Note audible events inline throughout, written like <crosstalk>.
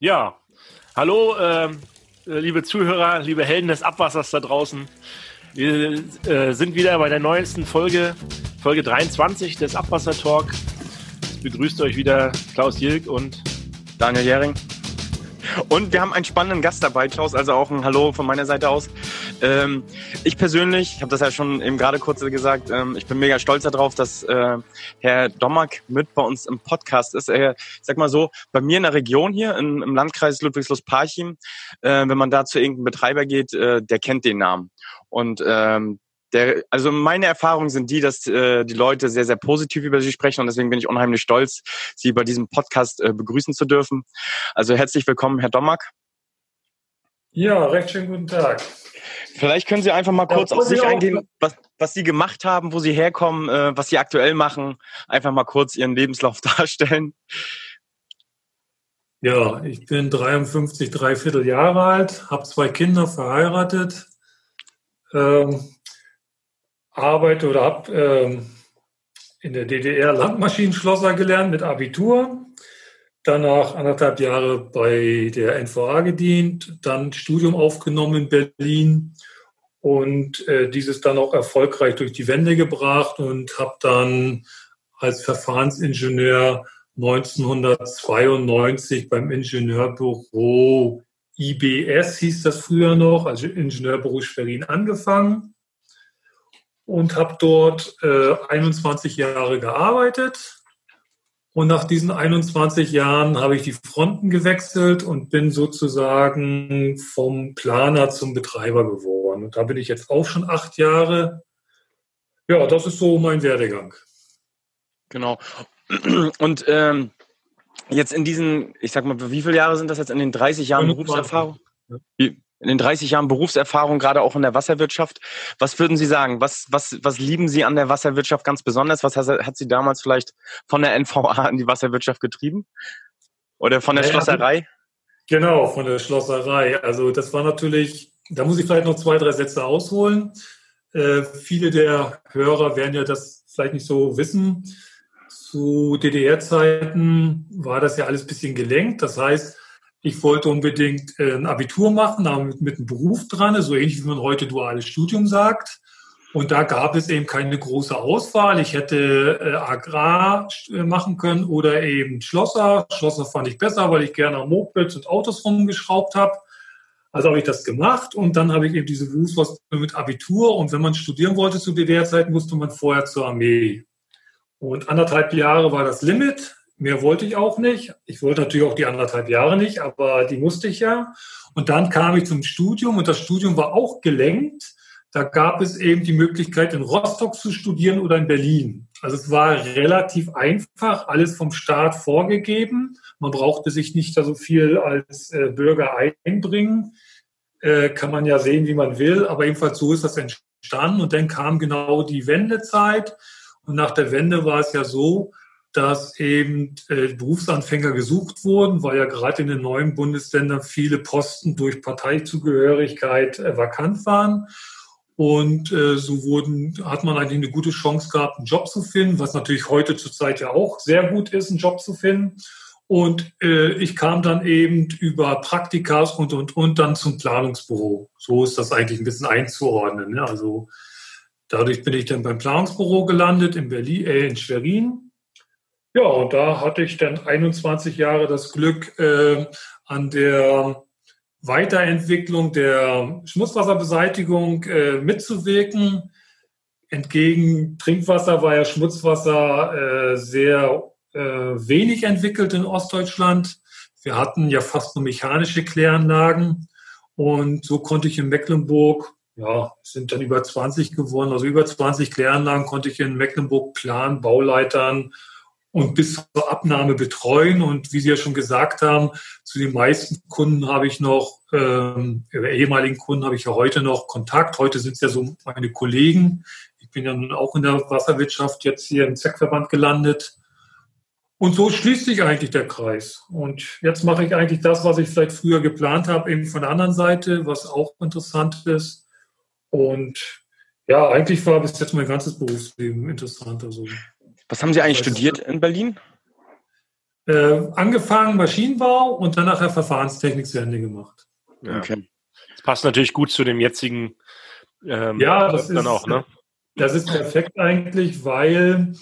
Ja, hallo, äh, liebe Zuhörer, liebe Helden des Abwassers da draußen. Wir äh, sind wieder bei der neuesten Folge, Folge 23 des Abwasser Talk. Es begrüßt euch wieder Klaus Jilk und Daniel Jähring. Und wir haben einen spannenden Gast dabei, Klaus, also auch ein Hallo von meiner Seite aus. Ähm, ich persönlich, ich habe das ja schon eben gerade kurz gesagt, ähm, ich bin mega stolz darauf, dass äh, Herr Dommack mit bei uns im Podcast ist. Er, ich sag mal so, bei mir in der Region hier, in, im Landkreis Ludwigslust-Parchim, äh, wenn man da zu irgendeinem Betreiber geht, äh, der kennt den Namen. Und ähm, der, also meine Erfahrungen sind die, dass äh, die Leute sehr, sehr positiv über sie sprechen und deswegen bin ich unheimlich stolz, sie bei diesem Podcast äh, begrüßen zu dürfen. Also herzlich willkommen, Herr Dommack. Ja, recht schönen guten Tag. Vielleicht können Sie einfach mal kurz auf sich eingehen, was, was Sie gemacht haben, wo Sie herkommen, äh, was Sie aktuell machen. Einfach mal kurz Ihren Lebenslauf <laughs> darstellen. Ja, ich bin 53, dreiviertel Jahre alt, habe zwei Kinder, verheiratet, ähm, arbeite oder habe ähm, in der DDR Landmaschinenschlosser gelernt mit Abitur, danach anderthalb Jahre bei der NVA gedient, dann Studium aufgenommen in Berlin und äh, dieses dann auch erfolgreich durch die Wände gebracht und habe dann als Verfahrensingenieur 1992 beim Ingenieurbüro IBS hieß das früher noch, also Ingenieurbüro Schwerin angefangen und habe dort äh, 21 Jahre gearbeitet. Und nach diesen 21 Jahren habe ich die Fronten gewechselt und bin sozusagen vom Planer zum Betreiber geworden. Und da bin ich jetzt auch schon acht Jahre. Ja, das ist so mein Werdegang. Genau. Und ähm, jetzt in diesen, ich sag mal, wie viele Jahre sind das jetzt in den 30 Jahren Berufserfahrung? Wie, in den 30 Jahren Berufserfahrung, gerade auch in der Wasserwirtschaft. Was würden Sie sagen? Was, was, was lieben Sie an der Wasserwirtschaft ganz besonders? Was hat, hat Sie damals vielleicht von der NVA in die Wasserwirtschaft getrieben? Oder von der ja, Schlosserei? Genau, von der Schlosserei. Also das war natürlich, da muss ich vielleicht noch zwei, drei Sätze ausholen. Äh, viele der Hörer werden ja das vielleicht nicht so wissen. Zu DDR-Zeiten war das ja alles ein bisschen gelenkt. Das heißt, ich wollte unbedingt äh, ein Abitur machen, damit mit einem Beruf dran, so ähnlich wie man heute duales Studium sagt. Und da gab es eben keine große Auswahl. Ich hätte äh, Agrar äh, machen können oder eben Schlosser. Schlosser fand ich besser, weil ich gerne Mopeds und Autos rumgeschraubt habe. Also habe ich das gemacht und dann habe ich eben diese Berufsausbildung mit Abitur. Und wenn man studieren wollte zu DDR-Zeiten, musste man vorher zur Armee. Und anderthalb Jahre war das Limit. Mehr wollte ich auch nicht. Ich wollte natürlich auch die anderthalb Jahre nicht, aber die musste ich ja. Und dann kam ich zum Studium und das Studium war auch gelenkt. Da gab es eben die Möglichkeit, in Rostock zu studieren oder in Berlin. Also es war relativ einfach, alles vom Staat vorgegeben. Man brauchte sich nicht da so viel als äh, Bürger einbringen. Äh, kann man ja sehen, wie man will. Aber jedenfalls so ist das entstanden. Und dann kam genau die Wendezeit. Und nach der Wende war es ja so, dass eben äh, Berufsanfänger gesucht wurden, weil ja gerade in den neuen Bundesländern viele Posten durch Parteizugehörigkeit äh, vakant waren. Und äh, so wurden, hat man eigentlich eine gute Chance gehabt, einen Job zu finden, was natürlich heute zurzeit ja auch sehr gut ist, einen Job zu finden. Und äh, ich kam dann eben über Praktikas und, und, und dann zum Planungsbüro. So ist das eigentlich ein bisschen einzuordnen. Ne? Also dadurch bin ich dann beim Planungsbüro gelandet in Berlin, äh, in Schwerin ja, und da hatte ich dann 21 Jahre das Glück, äh, an der Weiterentwicklung der Schmutzwasserbeseitigung äh, mitzuwirken. Entgegen Trinkwasser war ja Schmutzwasser äh, sehr äh, wenig entwickelt in Ostdeutschland. Wir hatten ja fast nur mechanische Kläranlagen. Und so konnte ich in Mecklenburg, ja, sind dann über 20 geworden, also über 20 Kläranlagen konnte ich in Mecklenburg planen, Bauleitern und bis zur Abnahme betreuen. Und wie Sie ja schon gesagt haben, zu den meisten Kunden habe ich noch, ähm, ehemaligen Kunden habe ich ja heute noch Kontakt. Heute sind es ja so meine Kollegen. Ich bin ja nun auch in der Wasserwirtschaft jetzt hier im ZEC-Verband gelandet. Und so schließt sich eigentlich der Kreis. Und jetzt mache ich eigentlich das, was ich vielleicht früher geplant habe, eben von der anderen Seite, was auch interessant ist. Und ja, eigentlich war bis jetzt mein ganzes Berufsleben interessant. Also was haben Sie eigentlich studiert in Berlin? Äh, angefangen Maschinenbau und dann nachher Verfahrenstechnik zu Ende gemacht. Ja. Okay. Das passt natürlich gut zu dem jetzigen ähm, ja, das dann ist, auch, ne? Das ist perfekt eigentlich, weil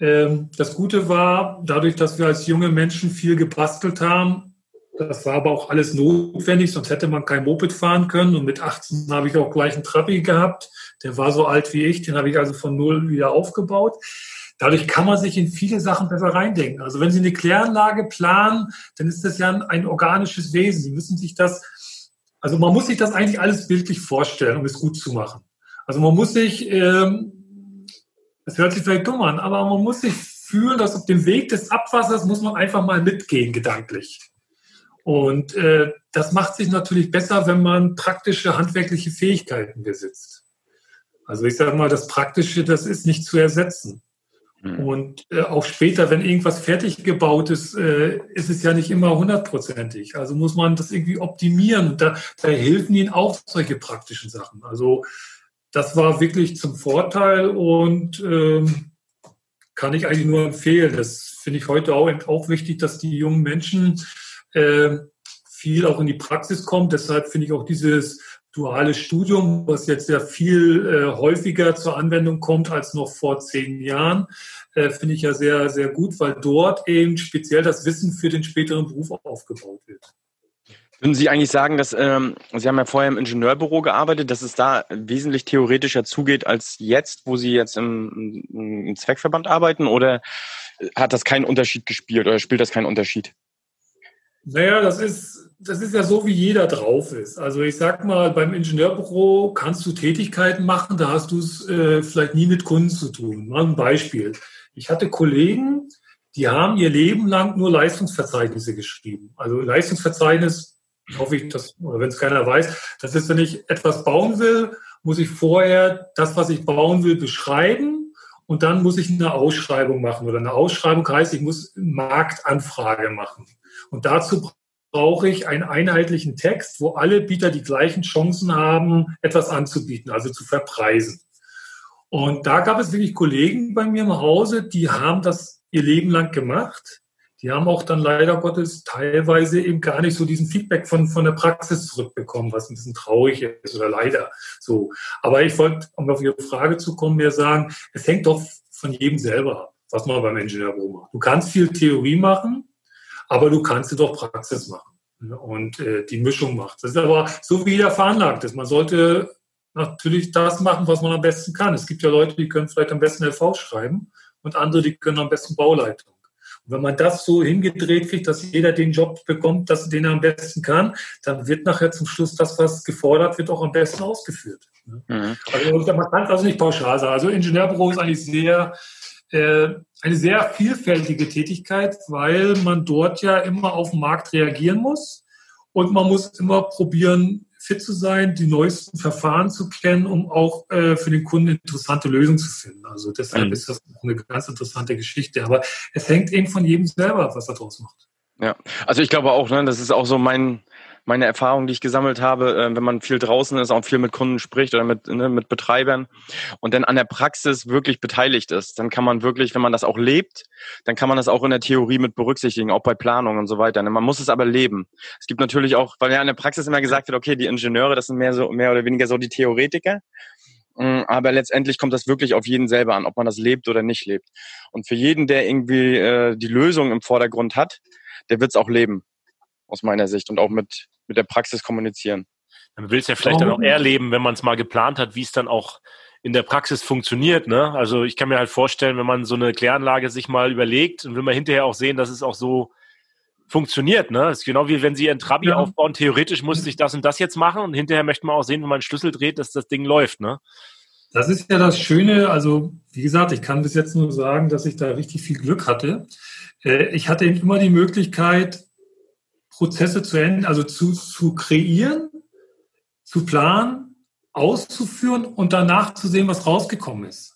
ähm, das Gute war, dadurch, dass wir als junge Menschen viel gebastelt haben, das war aber auch alles notwendig, sonst hätte man kein Moped fahren können. Und mit 18 habe ich auch gleich einen Trabi gehabt. Der war so alt wie ich, den habe ich also von null wieder aufgebaut. Dadurch kann man sich in viele Sachen besser reindenken. Also wenn Sie eine Kläranlage planen, dann ist das ja ein organisches Wesen. Sie müssen sich das also man muss sich das eigentlich alles bildlich vorstellen, um es gut zu machen. Also man muss sich, ähm, das hört sich vielleicht dumm an, aber man muss sich fühlen, dass auf dem Weg des Abwassers muss man einfach mal mitgehen, gedanklich. Und äh, das macht sich natürlich besser, wenn man praktische handwerkliche Fähigkeiten besitzt. Also ich sage mal, das Praktische, das ist nicht zu ersetzen. Mhm. Und äh, auch später, wenn irgendwas fertig gebaut ist, äh, ist es ja nicht immer hundertprozentig. Also muss man das irgendwie optimieren. Da, da helfen ihnen auch solche praktischen Sachen. Also das war wirklich zum Vorteil und ähm, kann ich eigentlich nur empfehlen. Das finde ich heute auch, auch wichtig, dass die jungen Menschen äh, viel auch in die Praxis kommen. Deshalb finde ich auch dieses duales Studium, was jetzt ja viel äh, häufiger zur Anwendung kommt als noch vor zehn Jahren, äh, finde ich ja sehr, sehr gut, weil dort eben speziell das Wissen für den späteren Beruf aufgebaut wird. Würden Sie eigentlich sagen, dass ähm, Sie haben ja vorher im Ingenieurbüro gearbeitet, dass es da wesentlich theoretischer zugeht als jetzt, wo Sie jetzt im, im Zweckverband arbeiten, oder hat das keinen Unterschied gespielt oder spielt das keinen Unterschied? Naja, das ist, das ist ja so, wie jeder drauf ist. Also ich sag mal, beim Ingenieurbüro kannst du Tätigkeiten machen, da hast du es äh, vielleicht nie mit Kunden zu tun. Mal ein Beispiel. Ich hatte Kollegen, die haben ihr Leben lang nur Leistungsverzeichnisse geschrieben. Also Leistungsverzeichnis, hoffe ich, dass, oder wenn es keiner weiß, das ist, wenn ich etwas bauen will, muss ich vorher das, was ich bauen will, beschreiben und dann muss ich eine Ausschreibung machen. Oder eine Ausschreibung heißt, ich muss Marktanfrage machen. Und dazu brauche ich einen einheitlichen Text, wo alle Bieter die gleichen Chancen haben, etwas anzubieten, also zu verpreisen. Und da gab es wirklich Kollegen bei mir im Hause, die haben das ihr Leben lang gemacht. Die haben auch dann leider Gottes teilweise eben gar nicht so diesen Feedback von, von der Praxis zurückbekommen, was ein bisschen traurig ist oder leider so. Aber ich wollte, um auf Ihre Frage zu kommen, mehr sagen, es hängt doch von jedem selber ab, was man beim Ingenieurbüro macht. Du kannst viel Theorie machen, aber du kannst doch Praxis machen ne, und äh, die Mischung macht. Das ist aber so wie der veranlagt ist. Man sollte natürlich das machen, was man am besten kann. Es gibt ja Leute, die können vielleicht am besten LV schreiben und andere, die können am besten Bauleitung. Und wenn man das so hingedreht kriegt, dass jeder den Job bekommt, dass, den er am besten kann, dann wird nachher zum Schluss das, was gefordert wird, auch am besten ausgeführt. Mhm. Also man kann es also nicht pauschal sagen. Also Ingenieurbüro ist eigentlich sehr äh, eine sehr vielfältige Tätigkeit, weil man dort ja immer auf den Markt reagieren muss und man muss immer probieren, fit zu sein, die neuesten Verfahren zu kennen, um auch äh, für den Kunden interessante Lösungen zu finden. Also deshalb mhm. ist das eine ganz interessante Geschichte. Aber es hängt eben von jedem selber ab, was er draus macht. Ja, also ich glaube auch, ne, das ist auch so mein, meine Erfahrung, die ich gesammelt habe, äh, wenn man viel draußen ist, auch viel mit Kunden spricht oder mit, ne, mit Betreibern und dann an der Praxis wirklich beteiligt ist, dann kann man wirklich, wenn man das auch lebt, dann kann man das auch in der Theorie mit berücksichtigen, auch bei Planung und so weiter. Ne? Man muss es aber leben. Es gibt natürlich auch, weil ja in der Praxis immer gesagt wird, okay, die Ingenieure, das sind mehr so, mehr oder weniger so die Theoretiker. Mm, aber letztendlich kommt das wirklich auf jeden selber an, ob man das lebt oder nicht lebt. Und für jeden, der irgendwie äh, die Lösung im Vordergrund hat, der wird es auch leben aus meiner Sicht und auch mit, mit der Praxis kommunizieren. Man will es ja vielleicht oh. dann auch erleben, wenn man es mal geplant hat, wie es dann auch in der Praxis funktioniert. Ne? Also ich kann mir halt vorstellen, wenn man so eine Kläranlage sich mal überlegt und will man hinterher auch sehen, dass es auch so funktioniert. Ne? Das ist genau wie wenn Sie ein Trabi ja. aufbauen, theoretisch muss ich das und das jetzt machen und hinterher möchte man auch sehen, wenn man einen Schlüssel dreht, dass das Ding läuft. Ne? Das ist ja das Schöne. Also wie gesagt, ich kann bis jetzt nur sagen, dass ich da richtig viel Glück hatte. Äh, ich hatte immer die Möglichkeit, Prozesse zu enden, also zu, zu kreieren, zu planen, auszuführen und danach zu sehen, was rausgekommen ist.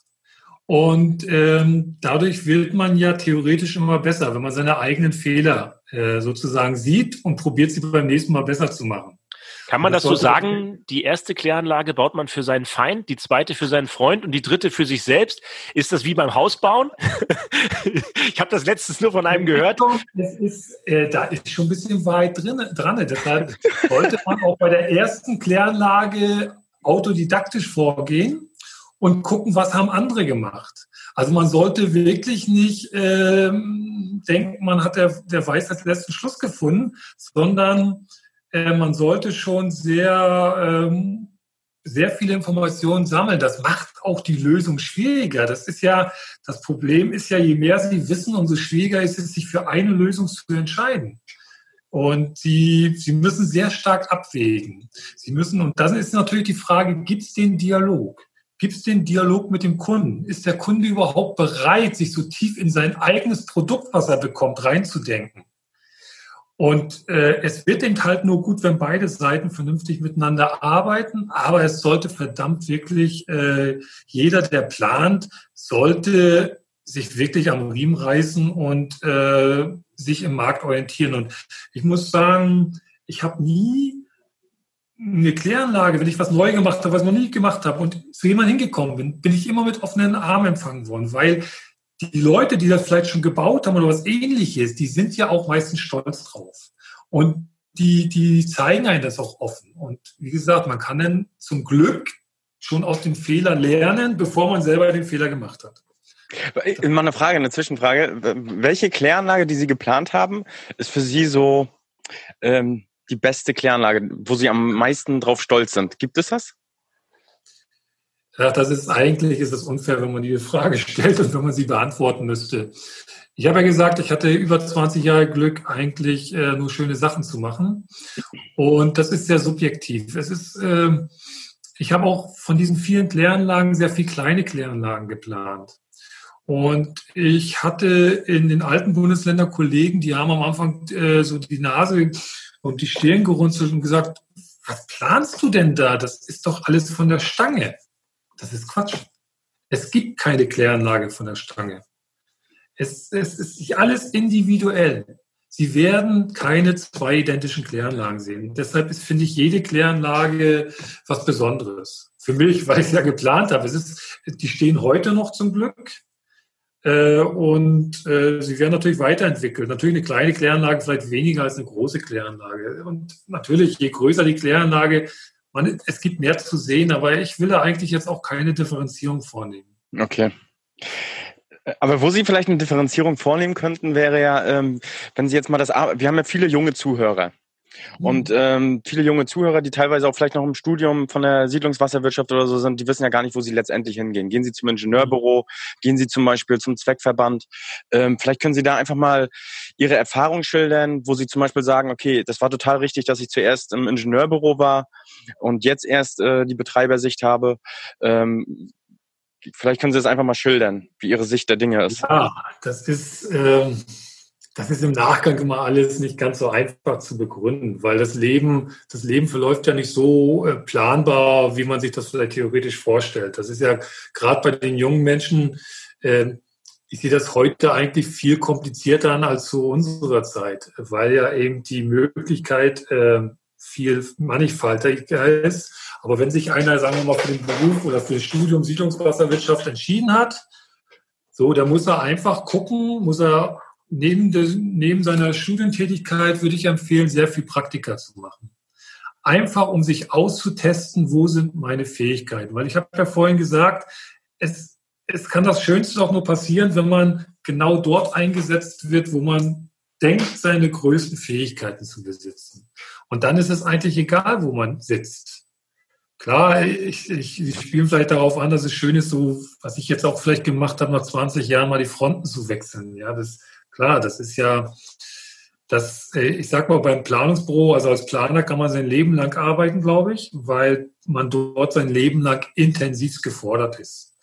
Und ähm, dadurch wird man ja theoretisch immer besser, wenn man seine eigenen Fehler äh, sozusagen sieht und probiert sie beim nächsten Mal besser zu machen. Kann man das, das so sagen? Die erste Kläranlage baut man für seinen Feind, die zweite für seinen Freund und die dritte für sich selbst. Ist das wie beim Hausbauen? <laughs> ich habe das letztens nur von einem gehört. Das ist, äh, da ist schon ein bisschen weit drin, dran. Deshalb sollte man auch bei der ersten Kläranlage autodidaktisch vorgehen und gucken, was haben andere gemacht. Also man sollte wirklich nicht ähm, denken, man hat der, der Weisheit letzten Schluss gefunden, sondern äh, man sollte schon sehr, ähm, sehr viele Informationen sammeln. Das macht auch die Lösung schwieriger. Das ist ja, das Problem ist ja, je mehr Sie wissen, umso schwieriger ist es, sich für eine Lösung zu entscheiden. Und sie, sie müssen sehr stark abwägen. Sie müssen, und das ist natürlich die Frage, gibt es den Dialog? Gibt es den Dialog mit dem Kunden? Ist der Kunde überhaupt bereit, sich so tief in sein eigenes Produkt, was er bekommt, reinzudenken? Und äh, es wird eben halt nur gut, wenn beide Seiten vernünftig miteinander arbeiten, aber es sollte verdammt wirklich, äh, jeder, der plant, sollte sich wirklich am Riemen reißen und äh, sich im Markt orientieren. Und ich muss sagen, ich habe nie eine Kläranlage, wenn ich was neu gemacht habe, was ich noch nie gemacht habe und zu jemandem hingekommen bin, bin ich immer mit offenen Armen empfangen worden, weil die Leute, die das vielleicht schon gebaut haben oder was ähnliches, die sind ja auch meistens stolz drauf. Und die, die zeigen einen das auch offen. Und wie gesagt, man kann dann zum Glück schon aus dem Fehler lernen, bevor man selber den Fehler gemacht hat. Mal eine Frage, eine Zwischenfrage. Welche Kläranlage, die Sie geplant haben, ist für Sie so ähm, die beste Kläranlage, wo Sie am meisten drauf stolz sind? Gibt es das? Ja, das ist eigentlich ist es unfair, wenn man diese Frage <laughs> stellt und wenn man sie beantworten müsste. Ich habe ja gesagt, ich hatte über 20 Jahre Glück, eigentlich äh, nur schöne Sachen zu machen. Und das ist sehr subjektiv. Es ist, äh, ich habe auch von diesen vielen Kläranlagen sehr viele kleine Kläranlagen geplant. Und ich hatte in den alten Bundesländern Kollegen, die haben am Anfang äh, so die Nase und die Stirn gerunzelt und gesagt, was planst du denn da? Das ist doch alles von der Stange. Das ist Quatsch. Es gibt keine Kläranlage von der Stange. Es, es ist alles individuell. Sie werden keine zwei identischen Kläranlagen sehen. Deshalb ist, finde ich, jede Kläranlage was Besonderes. Für mich, weil ich es ja geplant habe. Es ist, die stehen heute noch zum Glück. Äh, und äh, sie werden natürlich weiterentwickelt. Natürlich eine kleine Kläranlage vielleicht weniger als eine große Kläranlage. Und natürlich, je größer die Kläranlage, man, es gibt mehr zu sehen, aber ich will da eigentlich jetzt auch keine Differenzierung vornehmen. Okay. Aber wo Sie vielleicht eine Differenzierung vornehmen könnten, wäre ja, ähm, wenn Sie jetzt mal das, wir haben ja viele junge Zuhörer. Mhm. Und ähm, viele junge Zuhörer, die teilweise auch vielleicht noch im Studium von der Siedlungswasserwirtschaft oder so sind, die wissen ja gar nicht, wo sie letztendlich hingehen. Gehen sie zum Ingenieurbüro, gehen sie zum Beispiel zum Zweckverband. Ähm, vielleicht können Sie da einfach mal Ihre Erfahrung schildern, wo Sie zum Beispiel sagen, okay, das war total richtig, dass ich zuerst im Ingenieurbüro war und jetzt erst äh, die Betreibersicht habe. Ähm, vielleicht können Sie das einfach mal schildern, wie Ihre Sicht der Dinge ist. Ja, das ist... Ähm das ist im Nachgang immer alles nicht ganz so einfach zu begründen, weil das Leben, das Leben verläuft ja nicht so äh, planbar, wie man sich das vielleicht theoretisch vorstellt. Das ist ja gerade bei den jungen Menschen, äh, ich sehe das heute eigentlich viel komplizierter an als zu unserer Zeit, weil ja eben die Möglichkeit äh, viel mannigfaltiger ist. Aber wenn sich einer, sagen wir mal, für den Beruf oder für das Studium Siedlungswasserwirtschaft entschieden hat, so, da muss er einfach gucken, muss er neben, des, neben seiner Studientätigkeit würde ich empfehlen, sehr viel Praktika zu machen. Einfach, um sich auszutesten, wo sind meine Fähigkeiten. Weil ich habe ja vorhin gesagt, es, es kann das Schönste auch nur passieren, wenn man genau dort eingesetzt wird, wo man denkt, seine größten Fähigkeiten zu besitzen. Und dann ist es eigentlich egal, wo man sitzt. Klar, ich, ich, ich spiele vielleicht darauf an, dass es schön ist, so, was ich jetzt auch vielleicht gemacht habe, nach 20 Jahren mal die Fronten zu wechseln. Ja, das, Klar, das ist ja, das, äh, ich sag mal, beim Planungsbüro, also als Planer kann man sein Leben lang arbeiten, glaube ich, weil man dort sein Leben lang intensiv gefordert ist.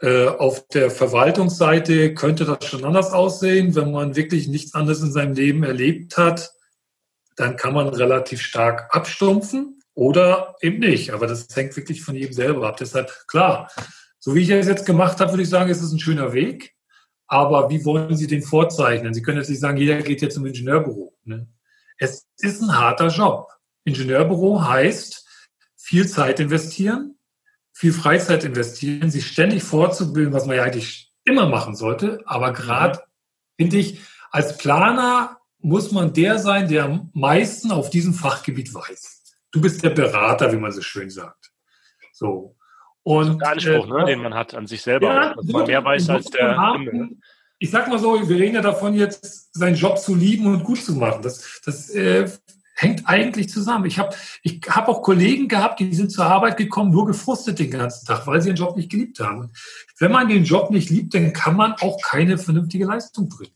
Äh, auf der Verwaltungsseite könnte das schon anders aussehen. Wenn man wirklich nichts anderes in seinem Leben erlebt hat, dann kann man relativ stark abstumpfen oder eben nicht. Aber das hängt wirklich von jedem selber ab. Deshalb, klar, so wie ich es jetzt gemacht habe, würde ich sagen, ist es ein schöner Weg. Aber wie wollen Sie den vorzeichnen? Sie können jetzt nicht sagen, jeder geht jetzt zum Ingenieurbüro. Ne? Es ist ein harter Job. Ingenieurbüro heißt viel Zeit investieren, viel Freizeit investieren, sich ständig fortzubilden, was man ja eigentlich immer machen sollte. Aber gerade finde ich, als Planer muss man der sein, der am meisten auf diesem Fachgebiet weiß. Du bist der Berater, wie man so schön sagt. So. Und, der Anspruch, äh, ne, den man hat an sich selber, ja, dass man mehr weiß als der Kunde. Ich sag mal so, wir reden ja davon, jetzt seinen Job zu lieben und gut zu machen. Das, das äh, hängt eigentlich zusammen. Ich habe ich hab auch Kollegen gehabt, die sind zur Arbeit gekommen, nur gefrustet den ganzen Tag, weil sie den Job nicht geliebt haben. wenn man den Job nicht liebt, dann kann man auch keine vernünftige Leistung bringen.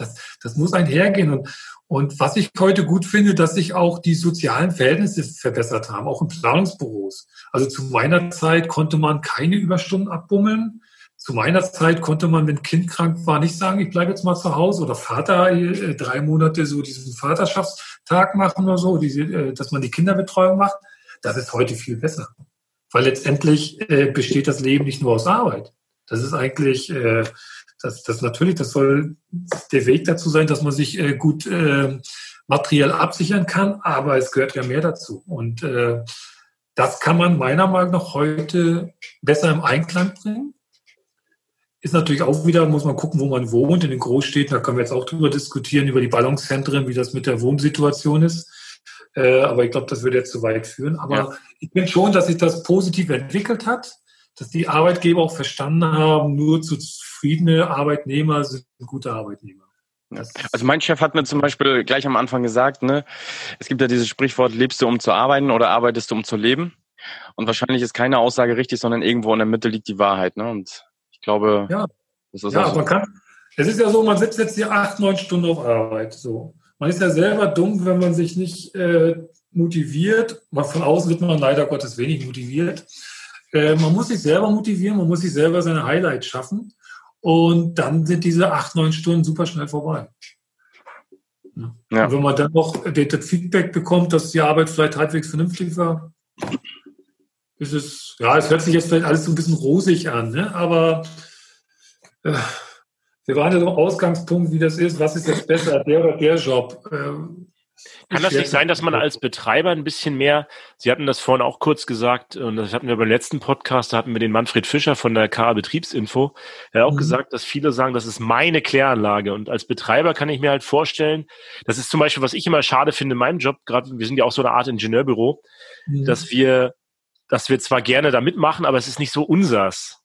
Das, das muss einhergehen. Und, und was ich heute gut finde, dass sich auch die sozialen Verhältnisse verbessert haben, auch in Planungsbüros. Also zu meiner Zeit konnte man keine Überstunden abbummeln. Zu meiner Zeit konnte man, wenn Kind krank war, nicht sagen, ich bleibe jetzt mal zu Hause oder Vater äh, drei Monate so diesen Vaterschaftstag machen oder so, diese, äh, dass man die Kinderbetreuung macht. Das ist heute viel besser. Weil letztendlich äh, besteht das Leben nicht nur aus Arbeit. Das ist eigentlich, äh, das, das natürlich, das soll der Weg dazu sein, dass man sich äh, gut äh, materiell absichern kann, aber es gehört ja mehr dazu. Und äh, das kann man meiner Meinung nach heute besser im Einklang bringen. Ist natürlich auch wieder, muss man gucken, wo man wohnt. In den Großstädten, da können wir jetzt auch drüber diskutieren, über die Ballungszentren, wie das mit der Wohnsituation ist. Äh, aber ich glaube, das würde jetzt zu weit führen. Aber ja. ich bin schon, dass sich das positiv entwickelt hat, dass die Arbeitgeber auch verstanden haben, nur zufriedene Arbeitnehmer sind gute Arbeitnehmer. Also mein Chef hat mir zum Beispiel gleich am Anfang gesagt, ne, es gibt ja dieses Sprichwort, lebst du um zu arbeiten oder arbeitest du um zu leben? Und wahrscheinlich ist keine Aussage richtig, sondern irgendwo in der Mitte liegt die Wahrheit. Ne? Und ich glaube, ja, das ist ja, auch so. man kann. Es ist ja so, man sitzt jetzt hier acht, neun Stunden auf Arbeit. So, man ist ja selber dumm, wenn man sich nicht äh, motiviert. Von außen wird man leider Gottes wenig motiviert. Äh, man muss sich selber motivieren, man muss sich selber seine Highlights schaffen. Und dann sind diese acht, neun Stunden super schnell vorbei. Ja. Und wenn man dann noch das Feedback bekommt, dass die Arbeit vielleicht halbwegs vernünftig war, ist es, ja, es hört sich jetzt vielleicht alles so ein bisschen rosig an, ne? aber äh, wir waren ja so Ausgangspunkt, wie das ist, was ist jetzt besser, der oder der Job. Äh, kann das nicht sein, dass man als Betreiber ein bisschen mehr, Sie hatten das vorhin auch kurz gesagt, und das hatten wir beim letzten Podcast, da hatten wir den Manfred Fischer von der KA Betriebsinfo, der hat auch mhm. gesagt, dass viele sagen, das ist meine Kläranlage. Und als Betreiber kann ich mir halt vorstellen, das ist zum Beispiel, was ich immer schade finde in meinem Job, gerade wir sind ja auch so eine Art Ingenieurbüro, mhm. dass wir dass wir zwar gerne da mitmachen, aber es ist nicht so unsers.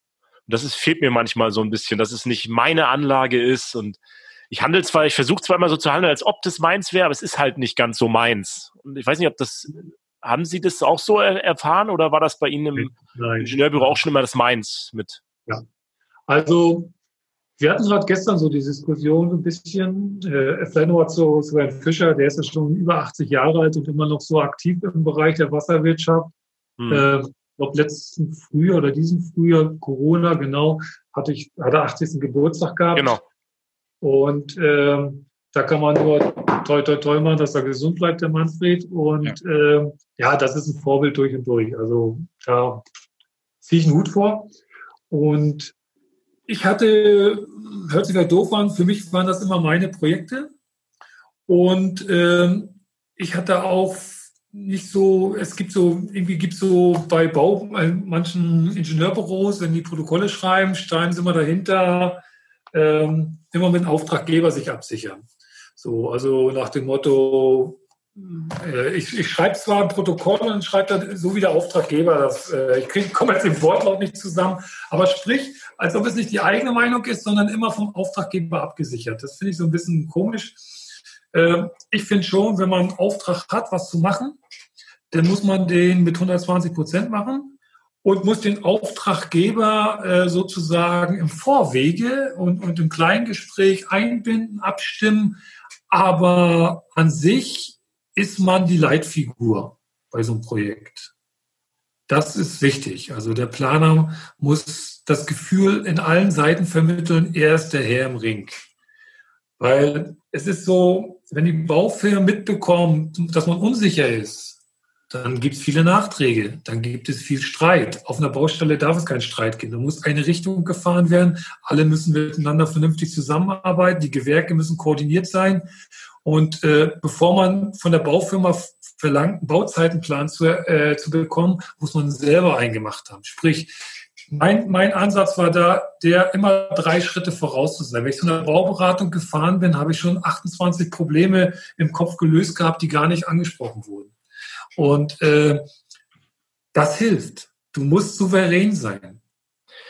Und das ist, fehlt mir manchmal so ein bisschen, dass es nicht meine Anlage ist. Und ich handle zwar, ich versuche zwar immer so zu handeln, als ob das meins wäre, aber es ist halt nicht ganz so meins. Und ich weiß nicht, ob das, haben Sie das auch so erfahren oder war das bei Ihnen im Nein. Ingenieurbüro auch schon immer das meins mit? Ja. Also, wir hatten gerade gestern so die Diskussion ein bisschen. Äh, vielleicht noch zu Sven Fischer, der ist ja schon über 80 Jahre alt und immer noch so aktiv im Bereich der Wasserwirtschaft. Hm. Äh, ich glaube, letzten Frühjahr oder diesen Frühjahr, Corona, genau, hatte ich, hatte 80. Geburtstag gehabt. Genau. Und äh, da kann man nur toi, toi, toi machen, dass er gesund bleibt, der Manfred. Und ja, äh, ja das ist ein Vorbild durch und durch. Also da ziehe ich einen Hut vor. Und ich hatte, hört sich ja doof an, für mich waren das immer meine Projekte. Und äh, ich hatte auch nicht so, es gibt so, irgendwie gibt es so bei Bau, bei manchen Ingenieurbüros, wenn die Protokolle schreiben, schreiben sie immer dahinter, ähm, immer mit dem Auftraggeber sich absichern. So, also nach dem Motto, äh, ich, ich schreibe zwar ein Protokoll und schreibe dann so wie der Auftraggeber das, äh, ich komme jetzt im Wortlaut nicht zusammen, aber sprich, als ob es nicht die eigene Meinung ist, sondern immer vom Auftraggeber abgesichert. Das finde ich so ein bisschen komisch. Äh, ich finde schon, wenn man einen Auftrag hat, was zu machen, dann muss man den mit 120 Prozent machen und muss den Auftraggeber äh, sozusagen im Vorwege und, und im Kleingespräch einbinden, abstimmen. Aber an sich ist man die Leitfigur bei so einem Projekt. Das ist wichtig. Also der Planer muss das Gefühl in allen Seiten vermitteln, er ist der Herr im Ring. Weil es ist so, wenn die Baufirmen mitbekommen, dass man unsicher ist, dann gibt es viele Nachträge, dann gibt es viel Streit. Auf einer Baustelle darf es keinen Streit geben. Da muss eine Richtung gefahren werden. Alle müssen miteinander vernünftig zusammenarbeiten. Die Gewerke müssen koordiniert sein. Und äh, bevor man von der Baufirma verlangt, einen Bauzeitenplan zu, äh, zu bekommen, muss man selber eingemacht haben. Sprich, mein, mein Ansatz war da, der immer drei Schritte voraus zu sein. Wenn ich zu einer Bauberatung gefahren bin, habe ich schon 28 Probleme im Kopf gelöst gehabt, die gar nicht angesprochen wurden. Und äh, das hilft. Du musst souverän sein,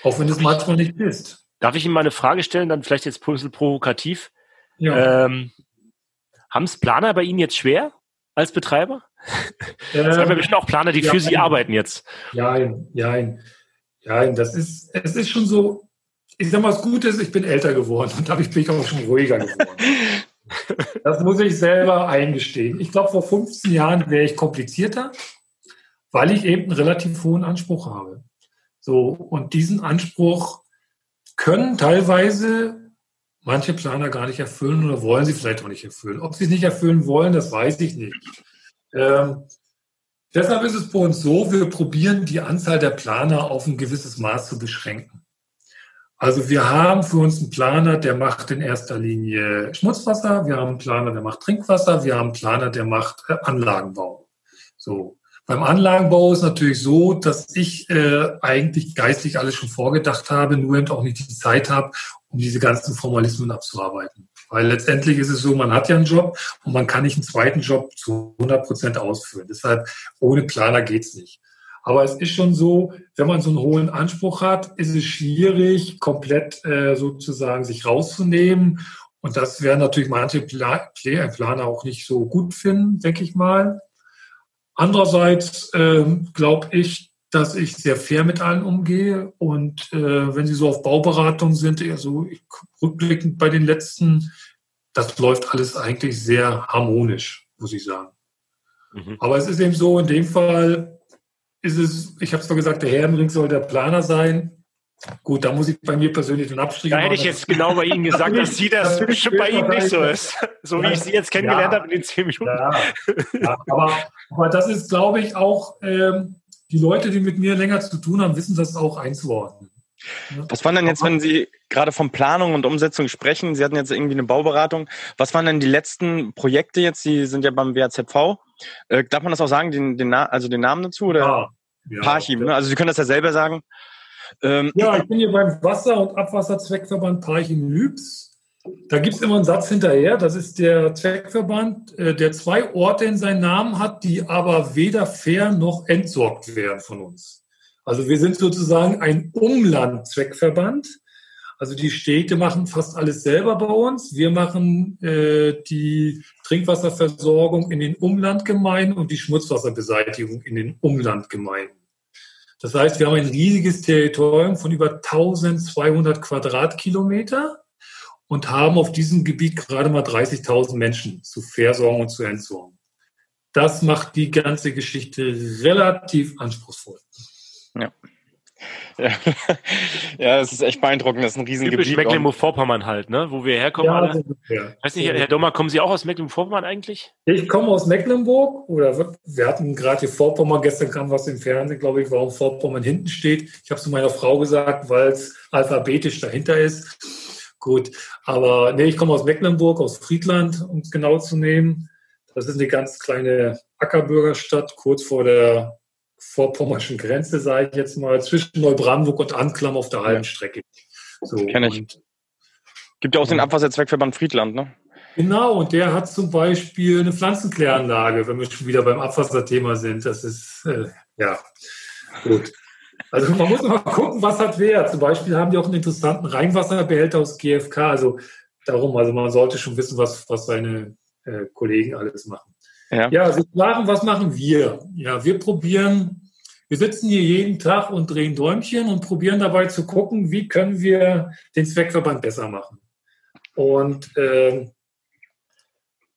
auch wenn du es manchmal nicht bist. Darf ich Ihnen mal eine Frage stellen, dann vielleicht jetzt ein bisschen provokativ? Ja. Ähm, Haben es Planer bei Ihnen jetzt schwer als Betreiber? Ähm, <laughs> es gibt ja bestimmt auch Planer, die ja, für Sie arbeiten jetzt. Ja, ja, ja, das ist, es ist schon so, ich sag mal, das Gute ist, ich bin älter geworden und dadurch bin ich auch schon ruhiger geworden. <laughs> das muss ich selber eingestehen. Ich glaube, vor 15 Jahren wäre ich komplizierter, weil ich eben einen relativ hohen Anspruch habe. So, und diesen Anspruch können teilweise manche Planer gar nicht erfüllen oder wollen sie vielleicht auch nicht erfüllen. Ob sie es nicht erfüllen wollen, das weiß ich nicht. Ähm, Deshalb ist es bei uns so, wir probieren die Anzahl der Planer auf ein gewisses Maß zu beschränken. Also wir haben für uns einen Planer, der macht in erster Linie Schmutzwasser, wir haben einen Planer, der macht Trinkwasser, wir haben einen Planer, der macht äh, Anlagenbau. So. Beim Anlagenbau ist natürlich so, dass ich äh, eigentlich geistlich alles schon vorgedacht habe, nur eben auch nicht die Zeit habe, um diese ganzen Formalismen abzuarbeiten. Weil letztendlich ist es so, man hat ja einen Job und man kann nicht einen zweiten Job zu 100 Prozent ausführen. Deshalb ohne Planer geht's nicht. Aber es ist schon so, wenn man so einen hohen Anspruch hat, ist es schwierig, komplett äh, sozusagen sich rauszunehmen. Und das werden natürlich manche Pla Planer auch nicht so gut finden, denke ich mal. Andererseits ähm, glaube ich, dass ich sehr fair mit allen umgehe. Und äh, wenn Sie so auf Bauberatung sind, also rückblickend bei den letzten, das läuft alles eigentlich sehr harmonisch, muss ich sagen. Mhm. Aber es ist eben so, in dem Fall ist es, ich habe zwar gesagt, der Herrenring soll der Planer sein. Gut, da muss ich bei mir persönlich den Abstrich machen. Da hätte ich jetzt genau bei Ihnen gesagt, dass Sie das, das bestimmt bei Ihnen nicht so ist. So wie ich Sie jetzt kennengelernt ja, habe in den zehn Minuten. Ja, ja, aber, aber das ist, glaube ich, auch ähm, die Leute, die mit mir länger zu tun haben, wissen das auch einzuordnen. Was waren denn jetzt, wenn Sie gerade von Planung und Umsetzung sprechen? Sie hatten jetzt irgendwie eine Bauberatung. Was waren denn die letzten Projekte jetzt? Sie sind ja beim WAZV. Äh, darf man das auch sagen, den, den, also den Namen dazu? Oder? Ja. ja Parchim, ne? Also Sie können das ja selber sagen. Ähm, ja, ich bin hier beim Wasser- und Abwasserzweckverband Parchim-Lübs. Da gibt es immer einen Satz hinterher. Das ist der Zweckverband, äh, der zwei Orte in seinem Namen hat, die aber weder fair noch entsorgt werden von uns. Also wir sind sozusagen ein Umland-Zweckverband. Also die Städte machen fast alles selber bei uns. Wir machen äh, die Trinkwasserversorgung in den Umlandgemeinden und die Schmutzwasserbeseitigung in den Umlandgemeinden. Das heißt, wir haben ein riesiges Territorium von über 1200 Quadratkilometer und haben auf diesem Gebiet gerade mal 30.000 Menschen zu versorgen und zu entsorgen. Das macht die ganze Geschichte relativ anspruchsvoll. Ja. Ja. <laughs> ja, das ist echt beeindruckend. Das ist ein Riesengebiet. Typisch Mecklenburg-Vorpommern halt, ne? wo wir herkommen. Ja, alle. Ja. Weiß nicht, Herr Dommer, kommen Sie auch aus Mecklenburg-Vorpommern eigentlich? Ich komme aus Mecklenburg. Oder wir hatten gerade hier Vorpommern, gestern kam was im Fernsehen, glaube ich, warum Vorpommern hinten steht. Ich habe es zu meiner Frau gesagt, weil es alphabetisch dahinter ist. Gut, aber nee, ich komme aus Mecklenburg, aus Friedland, um es genau zu nehmen. Das ist eine ganz kleine Ackerbürgerstadt, kurz vor der vorpommerschen Grenze, sage ich jetzt mal, zwischen Neubrandenburg und Anklam auf der halben Strecke. So, Kenne ich. Gibt ja auch den Abwasserzweckverband Friedland, ne? Genau, und der hat zum Beispiel eine Pflanzenkläranlage, wenn wir schon wieder beim Abwasserthema sind. Das ist, äh, ja, gut. Also man muss mal gucken, was hat wer. Zum Beispiel haben die auch einen interessanten Reinwasserbehälter aus GFK. Also darum, also man sollte schon wissen, was, was seine äh, Kollegen alles machen. Ja, ja Sie fragen, was machen wir? Ja, wir probieren, wir sitzen hier jeden Tag und drehen Däumchen und probieren dabei zu gucken, wie können wir den Zweckverband besser machen. Und äh,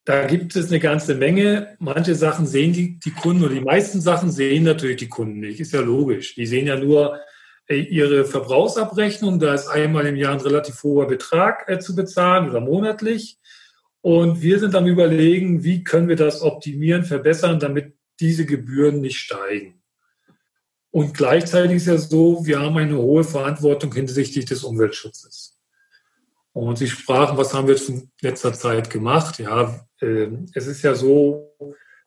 da gibt es eine ganze Menge. Manche Sachen sehen die, die Kunden oder die meisten Sachen sehen natürlich die Kunden nicht. Ist ja logisch. Die sehen ja nur äh, ihre Verbrauchsabrechnung. Da ist einmal im Jahr ein relativ hoher Betrag äh, zu bezahlen oder monatlich. Und wir sind am Überlegen, wie können wir das optimieren, verbessern, damit diese Gebühren nicht steigen. Und gleichzeitig ist ja so, wir haben eine hohe Verantwortung hinsichtlich des Umweltschutzes. Und Sie sprachen, was haben wir in letzter Zeit gemacht? Ja, Ähm, es ist ja so,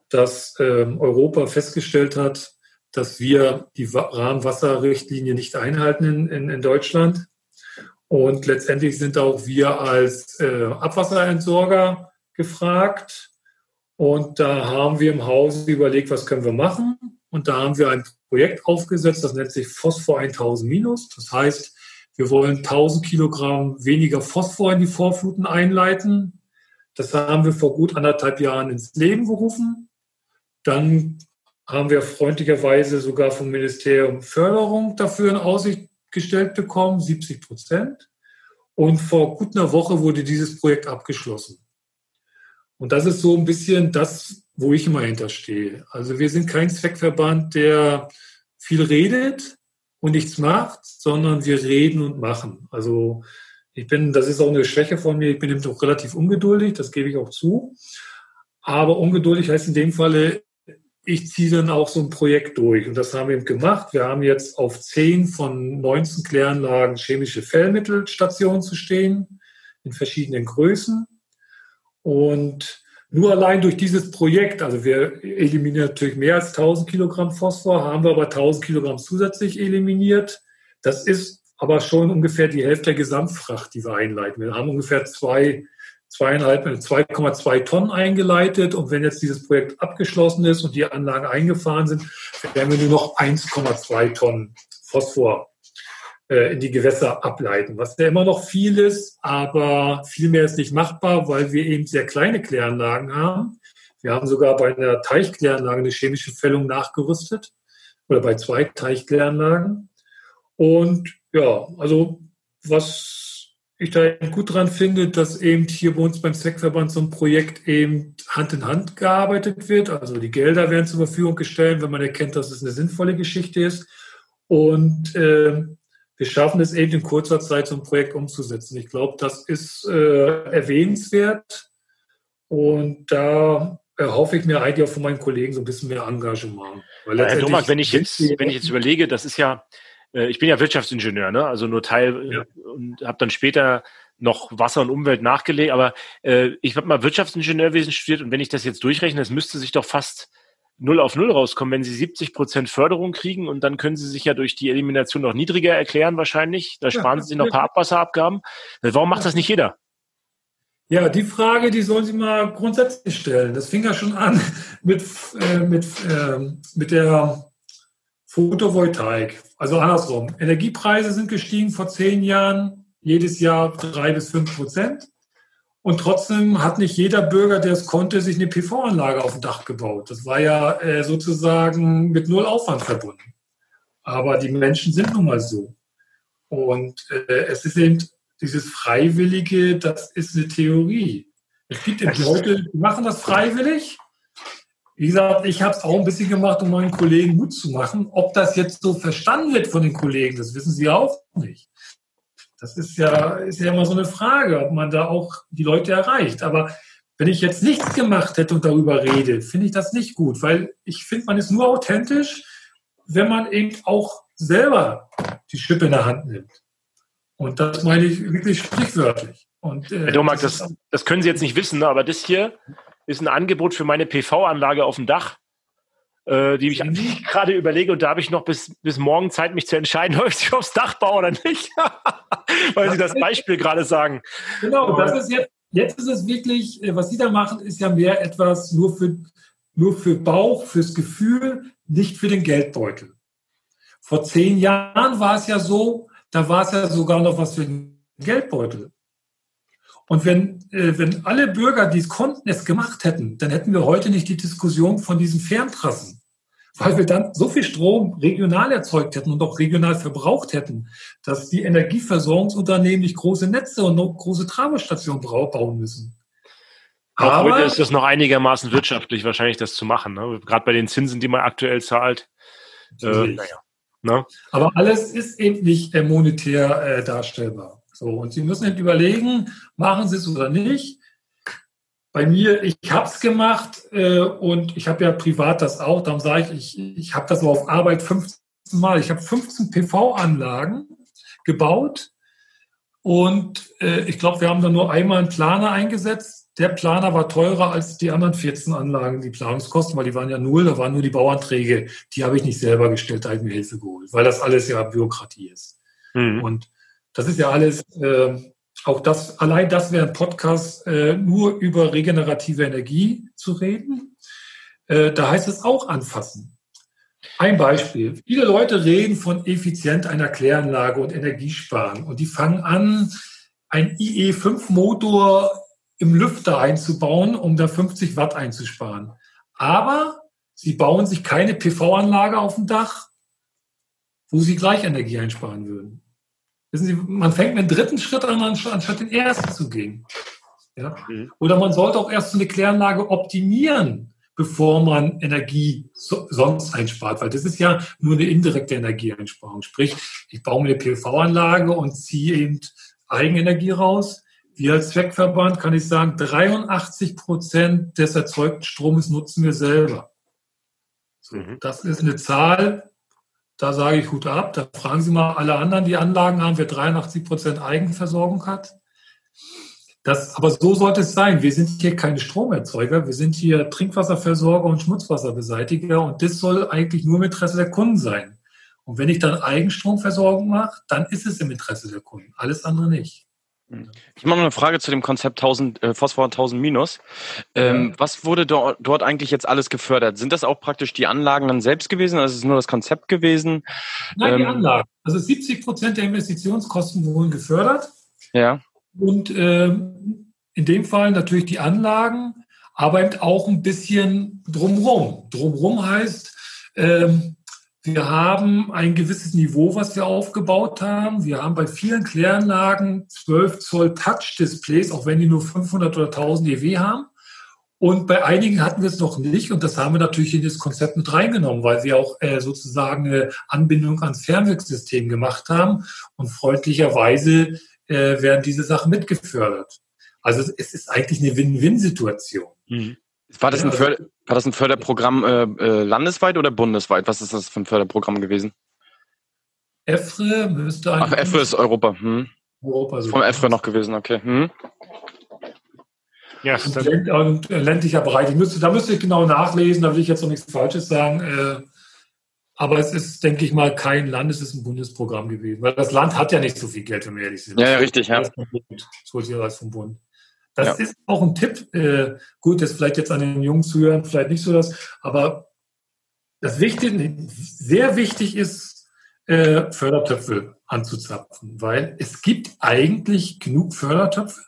dass ähm, Europa festgestellt hat, dass wir die Rahmenwasserrichtlinie nicht einhalten in, in, in Deutschland. Und letztendlich sind auch wir als äh, Abwasserentsorger gefragt. Und da haben wir im Haus überlegt, was können wir machen. Und da haben wir ein Projekt aufgesetzt, das nennt sich Phosphor 1000 minus. Das heißt, wir wollen 1000 Kilogramm weniger Phosphor in die Vorfluten einleiten. Das haben wir vor gut anderthalb Jahren ins Leben gerufen. Dann haben wir freundlicherweise sogar vom Ministerium Förderung dafür in Aussicht gestellt bekommen, 70 Prozent. Und vor gut einer Woche wurde dieses Projekt abgeschlossen. Und das ist so ein bisschen das, wo ich immer hinterstehe. Also wir sind kein Zweckverband, der viel redet und nichts macht, sondern wir reden und machen. Also ich bin, das ist auch eine Schwäche von mir, ich bin eben doch relativ ungeduldig, das gebe ich auch zu. Aber ungeduldig heißt in dem Falle, ich ziehe dann auch so ein Projekt durch. Und das haben wir eben gemacht. Wir haben jetzt auf zehn von 19 Kläranlagen chemische Fellmittelstationen zu stehen, in verschiedenen Größen. Und nur allein durch dieses Projekt, also wir eliminieren natürlich mehr als 1000 Kilogramm Phosphor, haben wir aber 1000 Kilogramm zusätzlich eliminiert. Das ist aber schon ungefähr die Hälfte der Gesamtfracht, die wir einleiten. Wir haben ungefähr zwei zweieinhalb, 2,2 Tonnen eingeleitet. Und wenn jetzt dieses Projekt abgeschlossen ist und die Anlagen eingefahren sind, werden wir nur noch 1,2 Tonnen Phosphor äh, in die Gewässer ableiten, was ja immer noch viel ist, aber viel mehr ist nicht machbar, weil wir eben sehr kleine Kläranlagen haben. Wir haben sogar bei einer Teichkläranlage eine chemische Fällung nachgerüstet oder bei zwei Teichkläranlagen. Und ja, also was ich da gut dran finde, dass eben hier bei uns beim Zweckverband so ein Projekt eben Hand in Hand gearbeitet wird. Also die Gelder werden zur Verfügung gestellt, wenn man erkennt, dass es eine sinnvolle Geschichte ist. Und äh, wir schaffen es eben in kurzer Zeit, so ein Projekt umzusetzen. Ich glaube, das ist äh, erwähnenswert. Und da erhoffe ich mir eigentlich auch von meinen Kollegen so ein bisschen mehr Engagement. Herr Thomas, wenn ich jetzt, wenn ich jetzt überlege, das ist ja, ich bin ja Wirtschaftsingenieur, ne? also nur Teil ja. und habe dann später noch Wasser und Umwelt nachgelegt, aber äh, ich habe mal Wirtschaftsingenieurwesen studiert und wenn ich das jetzt durchrechne, es müsste sich doch fast null auf null rauskommen, wenn sie 70 Prozent Förderung kriegen und dann können sie sich ja durch die Elimination noch niedriger erklären wahrscheinlich. Da sparen ja, sie sich noch ein paar Abwasserabgaben. Warum macht das nicht jeder? Ja, die Frage, die sollen Sie mal grundsätzlich stellen. Das fing ja schon an <laughs> mit, äh, mit, äh, mit der Photovoltaik. Also andersrum. Energiepreise sind gestiegen vor zehn Jahren, jedes Jahr drei bis fünf Prozent. Und trotzdem hat nicht jeder Bürger, der es konnte, sich eine PV-Anlage auf dem Dach gebaut. Das war ja äh, sozusagen mit null Aufwand verbunden. Aber die Menschen sind nun mal so. Und äh, es ist eben dieses Freiwillige, das ist eine Theorie. Es gibt eben Leute, die machen das freiwillig wie gesagt, ich habe es auch ein bisschen gemacht, um meinen Kollegen Mut zu machen. Ob das jetzt so verstanden wird von den Kollegen, das wissen sie auch nicht. Das ist ja, ist ja immer so eine Frage, ob man da auch die Leute erreicht. Aber wenn ich jetzt nichts gemacht hätte und darüber rede, finde ich das nicht gut, weil ich finde, man ist nur authentisch, wenn man eben auch selber die Schippe in der Hand nimmt. Und das meine ich wirklich sprichwörtlich. Und, äh, Herr Domak, das, das können Sie jetzt nicht wissen, aber das hier ist ein Angebot für meine PV-Anlage auf dem Dach, äh, die ich mhm. <laughs> gerade überlege. Und da habe ich noch bis, bis morgen Zeit, mich zu entscheiden, <laughs> ob ich sie aufs Dach baue oder nicht. <laughs> Weil das Sie das Beispiel gerade sagen. Genau, das ist jetzt, jetzt ist es wirklich, äh, was Sie da machen, ist ja mehr etwas nur für, nur für Bauch, fürs Gefühl, nicht für den Geldbeutel. Vor zehn Jahren war es ja so, da war es ja sogar noch was für den Geldbeutel. Und wenn, äh, wenn alle Bürger, die es konnten, es gemacht hätten, dann hätten wir heute nicht die Diskussion von diesen Ferntrassen. Weil wir dann so viel Strom regional erzeugt hätten und auch regional verbraucht hätten, dass die Energieversorgungsunternehmen nicht große Netze und große Travestationen bauen müssen. Aber heute ist das noch einigermaßen wirtschaftlich, wahrscheinlich das zu machen. Ne? Gerade bei den Zinsen, die man aktuell zahlt. Äh, naja, ne? Aber alles ist eben nicht äh, monetär äh, darstellbar. So, und Sie müssen nicht überlegen, machen Sie es oder nicht. Bei mir, ich habe es gemacht äh, und ich habe ja privat das auch. Darum sage ich, ich, ich habe das auf Arbeit 15 Mal. Ich habe 15 PV-Anlagen gebaut und äh, ich glaube, wir haben da nur einmal einen Planer eingesetzt, der Planer war teurer als die anderen 14 Anlagen, die Planungskosten, weil die waren ja null, da waren nur die Bauanträge. Die habe ich nicht selber gestellt, da habe ich mir Hilfe geholt, weil das alles ja Bürokratie ist. Mhm. Und das ist ja alles, äh, auch das, allein das wäre ein Podcast, äh, nur über regenerative Energie zu reden. Äh, da heißt es auch anfassen. Ein Beispiel. Viele Leute reden von effizient einer Kläranlage und Energiesparen und die fangen an, ein IE5-Motor im Lüfter einzubauen, um da 50 Watt einzusparen. Aber sie bauen sich keine PV-Anlage auf dem Dach, wo sie gleich Energie einsparen würden. Wissen Sie, man fängt mit dem dritten Schritt an, anstatt den ersten zu gehen. Ja? Mhm. Oder man sollte auch erst so eine Kläranlage optimieren, bevor man Energie so, sonst einspart, weil das ist ja nur eine indirekte Energieeinsparung. Sprich, ich baue mir eine PV-Anlage und ziehe eben Eigenenergie raus. Wir als Zweckverband kann ich sagen, 83 Prozent des erzeugten Stromes nutzen wir selber. So, mhm. Das ist eine Zahl, da sage ich Hut ab. Da fragen Sie mal alle anderen, die Anlagen haben, wer 83 Prozent Eigenversorgung hat. Das, aber so sollte es sein. Wir sind hier keine Stromerzeuger, wir sind hier Trinkwasserversorger und Schmutzwasserbeseitiger und das soll eigentlich nur im Interesse der Kunden sein. Und wenn ich dann Eigenstromversorgung mache, dann ist es im Interesse der Kunden, alles andere nicht. Ich mache noch eine Frage zu dem Konzept 1000, äh, Phosphor 1000 Minus. Ähm. Was wurde do dort eigentlich jetzt alles gefördert? Sind das auch praktisch die Anlagen dann selbst gewesen? Also ist es nur das Konzept gewesen? Nein, ähm, die Anlagen. Also 70 Prozent der Investitionskosten wurden gefördert. Ja. Und ähm, in dem Fall natürlich die Anlagen, aber eben auch ein bisschen drumrum. Drumrum heißt, ähm, wir haben ein gewisses Niveau, was wir aufgebaut haben. Wir haben bei vielen Kläranlagen 12 Zoll Touch-Displays, auch wenn die nur 500 oder 1000 EW haben. Und bei einigen hatten wir es noch nicht und das haben wir natürlich in das Konzept mit reingenommen, weil wir auch äh, sozusagen eine Anbindung ans Fernwirksystem gemacht haben und freundlicherweise äh, werden diese Sachen mitgefördert. Also es ist eigentlich eine Win-Win-Situation. Mhm. War das ein, Förder, war das ein Förderprogramm äh, äh, landesweit oder bundesweit? Was ist das für ein Förderprogramm gewesen? EFRE müsste eigentlich. Ach, EFRE ist Europa. Hm. Europa so Vom EFRE noch gewesen, okay. Hm. Ja, und, und äh, ländlicher Bereich. Ich müsste, da müsste ich genau nachlesen, da will ich jetzt noch nichts Falsches sagen. Äh, aber es ist, denke ich mal, kein Land, es ist ein Bundesprogramm gewesen. Weil das Land hat ja nicht so viel Geld, wenn wir ehrlich sind. Ja, ja richtig, ja. Das holt sich alles vom Bund. Das ja. ist auch ein Tipp. Äh, gut, das vielleicht jetzt an den Jungen zuhören, vielleicht nicht so das, aber das Wichtige, sehr wichtig ist, äh, Fördertöpfe anzuzapfen, weil es gibt eigentlich genug Fördertöpfe,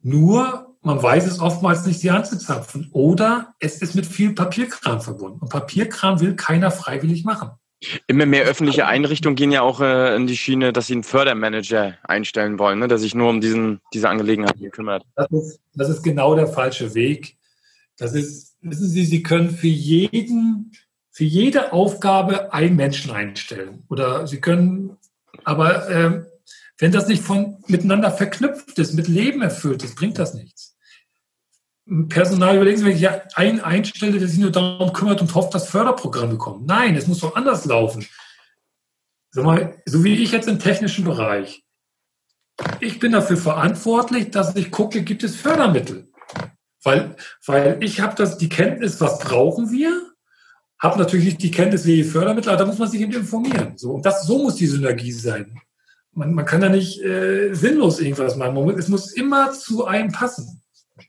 nur man weiß es oftmals nicht, sie anzuzapfen. Oder es ist mit viel Papierkram verbunden. Und Papierkram will keiner freiwillig machen. Immer mehr öffentliche Einrichtungen gehen ja auch äh, in die Schiene, dass sie einen Fördermanager einstellen wollen, ne, der sich nur um diesen, diese Angelegenheiten kümmert. Das ist, das ist genau der falsche Weg. Das ist, wissen Sie, Sie können für jeden, für jede Aufgabe einen Menschen einstellen. Oder Sie können, aber äh, wenn das nicht von miteinander verknüpft ist, mit Leben erfüllt ist, bringt das nichts. Personal überlegen Sie, wenn ich einen einstelle, der sich nur darum kümmert und hofft, dass Förderprogramme kommen. Nein, es muss doch anders laufen. Sag mal, so wie ich jetzt im technischen Bereich. Ich bin dafür verantwortlich, dass ich gucke, gibt es Fördermittel? Weil, weil ich habe das die Kenntnis, was brauchen wir, habe natürlich nicht die Kenntnis, wie Fördermittel, aber da muss man sich eben informieren. So, und das, so muss die Synergie sein. Man, man kann da nicht äh, sinnlos irgendwas machen. Es muss immer zu einem passen.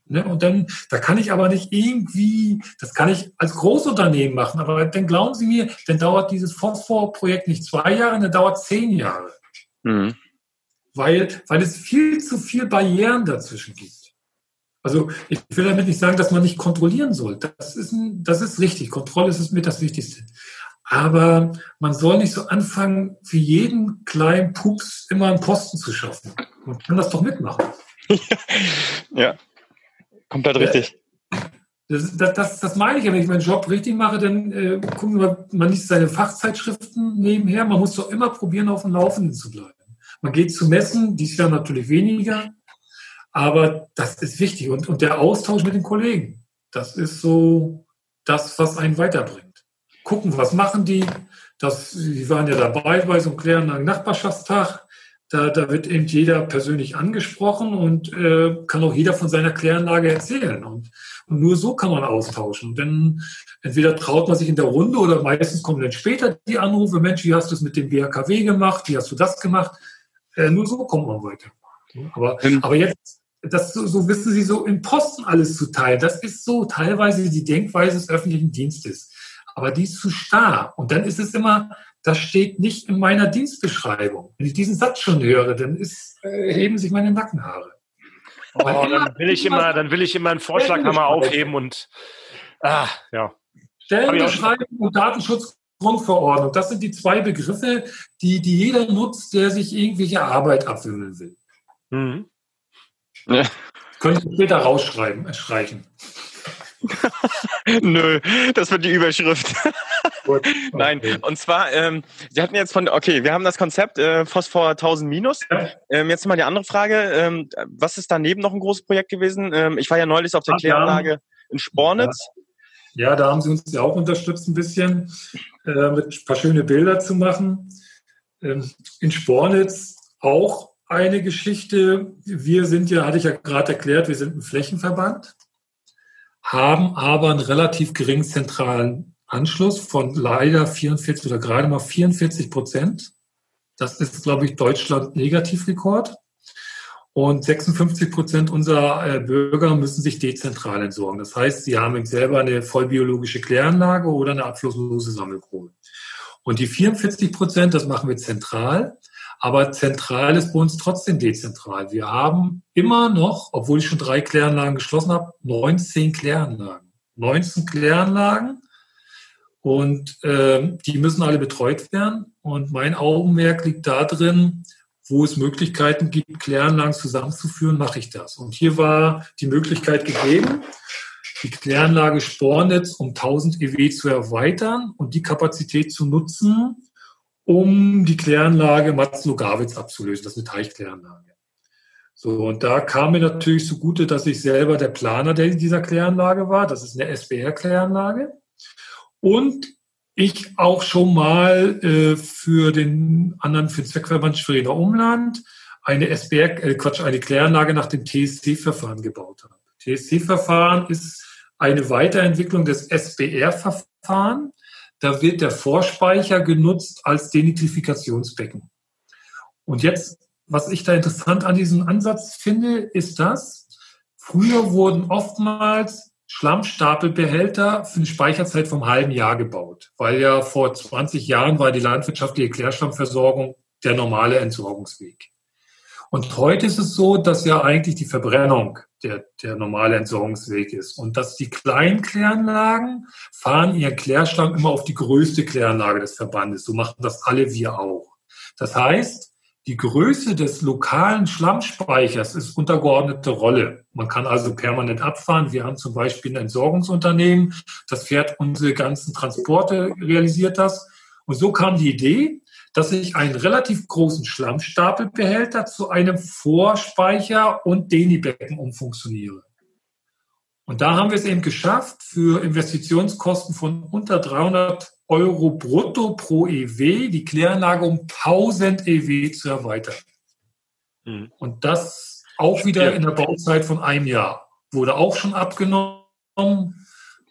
Ne? Und dann, da kann ich aber nicht irgendwie, das kann ich als Großunternehmen machen, aber dann glauben Sie mir, dann dauert dieses Phosphor-Projekt nicht zwei Jahre, dann dauert zehn Jahre. Mhm. Weil, weil es viel zu viel Barrieren dazwischen gibt. Also ich will damit nicht sagen, dass man nicht kontrollieren soll. Das ist, ein, das ist richtig. Kontrolle ist mit das Wichtigste. Aber man soll nicht so anfangen, für jeden kleinen Pups immer einen Posten zu schaffen. Man kann das doch mitmachen. <laughs> ja, Komplett richtig. Das, das, das, das meine ich ja, wenn ich meinen Job richtig mache, dann äh, gucken wir, man liest seine Fachzeitschriften nebenher. Man muss doch immer probieren, auf dem Laufenden zu bleiben. Man geht zu Messen, dies Jahr natürlich weniger, aber das ist wichtig. Und, und der Austausch mit den Kollegen, das ist so das, was einen weiterbringt. Gucken, was machen die? Das, die waren ja dabei bei so einem klärenden Nachbarschaftstag. Da, da wird eben jeder persönlich angesprochen und äh, kann auch jeder von seiner Kläranlage erzählen. Und, und nur so kann man austauschen. Denn entweder traut man sich in der Runde oder meistens kommen dann später die Anrufe, Mensch, wie hast du es mit dem BHKW gemacht? Wie hast du das gemacht? Äh, nur so kommt man weiter. Aber, ähm. aber jetzt, das so, so wissen Sie, so im Posten alles zu teilen, das ist so teilweise die Denkweise des öffentlichen Dienstes. Aber die ist zu starr. Und dann ist es immer, das steht nicht in meiner Dienstbeschreibung. Wenn ich diesen Satz schon höre, dann ist, äh, heben sich meine Nackenhaare. Oh, dann will ich immer, dann will ich immer einen Vorschlaghammer aufheben und ah, ja. Stellenbeschreibung und Datenschutzgrundverordnung, das sind die zwei Begriffe, die, die jeder nutzt, der sich irgendwelche Arbeit abwimmeln will. Mhm. Ja. Könnte ich später rausschreiben, äh, streichen. <laughs> Nö, das wird die Überschrift. Gut, <laughs> Nein, und zwar, ähm, Sie hatten jetzt von, okay, wir haben das Konzept äh, Phosphor 1000 minus. Ja. Ähm, jetzt mal die andere Frage, ähm, was ist daneben noch ein großes Projekt gewesen? Ähm, ich war ja neulich auf der Ach, Kläranlage in Spornitz. Ja. ja. da haben Sie uns ja auch unterstützt ein bisschen, äh, mit ein paar schöne Bilder zu machen. Ähm, in Spornitz auch eine Geschichte. Wir sind ja, hatte ich ja gerade erklärt, wir sind ein Flächenverband haben aber einen relativ geringen zentralen Anschluss von leider 44 oder gerade mal 44 Prozent. Das ist, glaube ich, Deutschland Negativrekord. Und 56 Prozent unserer äh, Bürger müssen sich dezentral entsorgen. Das heißt, sie haben selber eine vollbiologische Kläranlage oder eine abflusslose Sammelgrube. Und die 44 Prozent, das machen wir zentral. Aber zentral ist bei uns trotzdem dezentral. Wir haben immer noch, obwohl ich schon drei Kläranlagen geschlossen habe, 19 Kläranlagen. 19 Kläranlagen und äh, die müssen alle betreut werden. Und mein Augenmerk liegt da drin, wo es Möglichkeiten gibt, Kläranlagen zusammenzuführen, mache ich das. Und hier war die Möglichkeit gegeben, die Kläranlage Spornetz um 1000 EW zu erweitern und die Kapazität zu nutzen, um die Kläranlage Matzlow-Gawitz abzulösen. Das ist eine Teichkläranlage. So, und da kam mir natürlich zugute, dass ich selber der Planer dieser Kläranlage war. Das ist eine SBR-Kläranlage. Und ich auch schon mal äh, für den anderen, für den Zweckverband Schwerer Umland eine SBR, äh, Quatsch, eine Kläranlage nach dem TSC-Verfahren gebaut habe. TSC-Verfahren ist eine Weiterentwicklung des SBR-Verfahren. Da wird der Vorspeicher genutzt als Denitrifikationsbecken. Und jetzt, was ich da interessant an diesem Ansatz finde, ist das, früher wurden oftmals Schlammstapelbehälter für eine Speicherzeit vom halben Jahr gebaut, weil ja vor 20 Jahren war die landwirtschaftliche Klärschlammversorgung der normale Entsorgungsweg. Und heute ist es so, dass ja eigentlich die Verbrennung der, der normale Entsorgungsweg ist. Und dass die kleinen Kläranlagen fahren ihren Klärschlamm immer auf die größte Kläranlage des Verbandes. So machen das alle wir auch. Das heißt, die Größe des lokalen Schlammspeichers ist untergeordnete Rolle. Man kann also permanent abfahren. Wir haben zum Beispiel ein Entsorgungsunternehmen, das fährt unsere ganzen Transporte, realisiert das. Und so kam die Idee, dass ich einen relativ großen Schlammstapelbehälter zu einem Vorspeicher und Denibecken umfunktioniere. Und da haben wir es eben geschafft, für Investitionskosten von unter 300 Euro brutto pro EW die Kläranlage um 1000 EW zu erweitern. Mhm. Und das auch wieder in der Bauzeit von einem Jahr. Wurde auch schon abgenommen.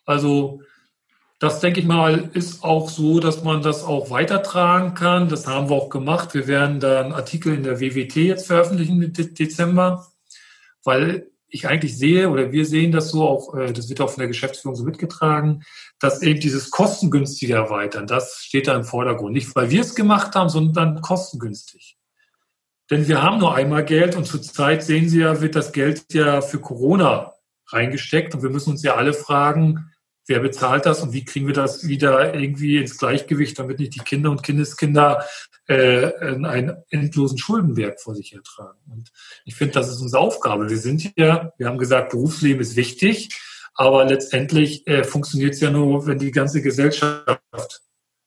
Also das, denke ich mal, ist auch so, dass man das auch weitertragen kann. Das haben wir auch gemacht. Wir werden da einen Artikel in der WWT jetzt veröffentlichen im Dezember, weil ich eigentlich sehe oder wir sehen das so auch, äh, das wird auch von der Geschäftsführung so mitgetragen, dass eben dieses kostengünstige Erweitern, das steht da im Vordergrund. Nicht, weil wir es gemacht haben, sondern kostengünstig. Denn wir haben nur einmal Geld und zurzeit sehen Sie ja, wird das Geld ja für Corona reingesteckt und wir müssen uns ja alle fragen, wer bezahlt das und wie kriegen wir das wieder irgendwie ins Gleichgewicht, damit nicht die Kinder und Kindeskinder äh, einen endlosen Schuldenberg vor sich hertragen. Und ich finde, das ist unsere Aufgabe. Wir sind ja, wir haben gesagt, Berufsleben ist wichtig, aber letztendlich äh, funktioniert es ja nur, wenn die ganze Gesellschaft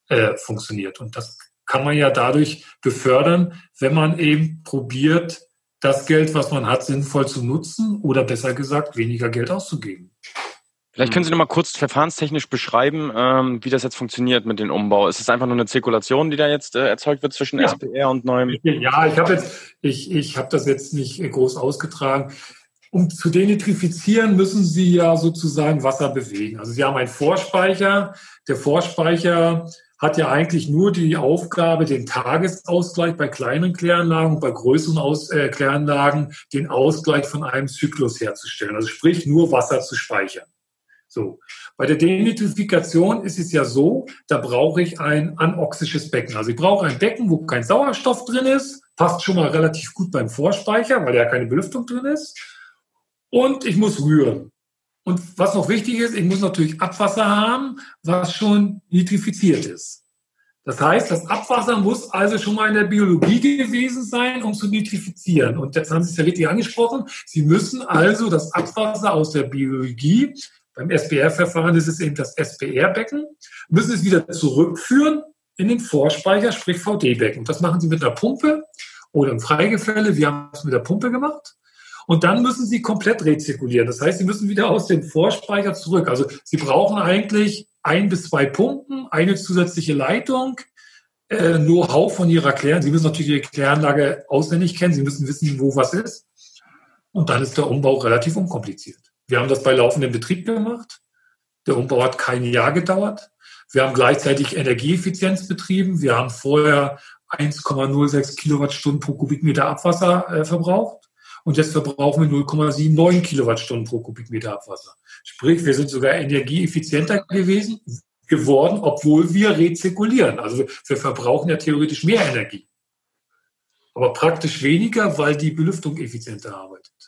äh, funktioniert. Und das kann man ja dadurch befördern, wenn man eben probiert, das Geld, was man hat, sinnvoll zu nutzen oder besser gesagt, weniger Geld auszugeben. Vielleicht können Sie noch mal kurz verfahrenstechnisch beschreiben, ähm, wie das jetzt funktioniert mit dem Umbau. Ist es einfach nur eine Zirkulation, die da jetzt äh, erzeugt wird zwischen ja. SPR und neuem? Ja, ich habe jetzt, ich, ich habe das jetzt nicht groß ausgetragen. Um zu denitrifizieren, müssen Sie ja sozusagen Wasser bewegen. Also Sie haben einen Vorspeicher. Der Vorspeicher hat ja eigentlich nur die Aufgabe, den Tagesausgleich bei kleinen Kläranlagen, bei größeren Aus äh, Kläranlagen den Ausgleich von einem Zyklus herzustellen. Also sprich nur Wasser zu speichern. So. Bei der Denitrifikation ist es ja so, da brauche ich ein anoxisches Becken. Also ich brauche ein Becken, wo kein Sauerstoff drin ist, passt schon mal relativ gut beim Vorspeicher, weil ja keine Belüftung drin ist. Und ich muss rühren. Und was noch wichtig ist, ich muss natürlich Abwasser haben, was schon nitrifiziert ist. Das heißt, das Abwasser muss also schon mal in der Biologie gewesen sein, um zu nitrifizieren. Und jetzt haben Sie es ja richtig angesprochen. Sie müssen also das Abwasser aus der Biologie beim SPR-Verfahren ist es eben das SPR-Becken, müssen es wieder zurückführen in den Vorspeicher, sprich VD-Becken. Das machen Sie mit einer Pumpe oder im Freigefälle. Wir haben es mit der Pumpe gemacht. Und dann müssen Sie komplett rezirkulieren. Das heißt, Sie müssen wieder aus dem Vorspeicher zurück. Also Sie brauchen eigentlich ein bis zwei Pumpen, eine zusätzliche Leitung, äh, Know-how von Ihrer Kläranlage. Sie müssen natürlich Ihre Kläranlage auswendig kennen. Sie müssen wissen, wo was ist. Und dann ist der Umbau relativ unkompliziert. Wir haben das bei laufendem Betrieb gemacht. Der Umbau hat kein Jahr gedauert. Wir haben gleichzeitig Energieeffizienz betrieben. Wir haben vorher 1,06 Kilowattstunden pro Kubikmeter Abwasser äh, verbraucht. Und jetzt verbrauchen wir 0,79 Kilowattstunden pro Kubikmeter Abwasser. Sprich, wir sind sogar energieeffizienter gewesen, geworden, obwohl wir rezirkulieren. Also wir verbrauchen ja theoretisch mehr Energie. Aber praktisch weniger, weil die Belüftung effizienter arbeitet.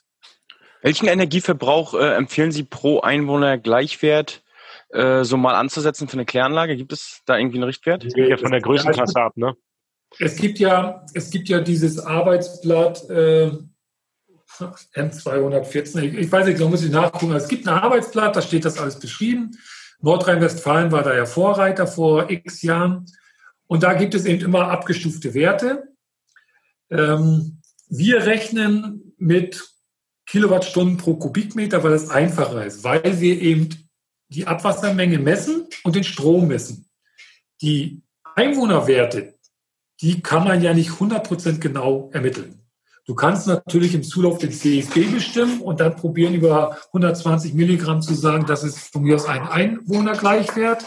Welchen Energieverbrauch äh, empfehlen Sie pro Einwohner Gleichwert äh, so mal anzusetzen für eine Kläranlage? Gibt es da irgendwie einen Richtwert? Das hängt ja von der Größenklasse ab, ne? Es gibt ja, es gibt ja dieses Arbeitsblatt äh, M214. Ich, ich weiß nicht, da muss ich nachgucken. Es gibt ein Arbeitsblatt, da steht das alles beschrieben. Nordrhein-Westfalen war da ja Vorreiter vor x Jahren. Und da gibt es eben immer abgestufte Werte. Ähm, wir rechnen mit Kilowattstunden pro Kubikmeter, weil es einfacher ist, weil wir eben die Abwassermenge messen und den Strom messen. Die Einwohnerwerte, die kann man ja nicht 100% genau ermitteln. Du kannst natürlich im Zulauf den CFB bestimmen und dann probieren, über 120 Milligramm zu sagen, das ist von mir aus ein Einwohnergleichwert.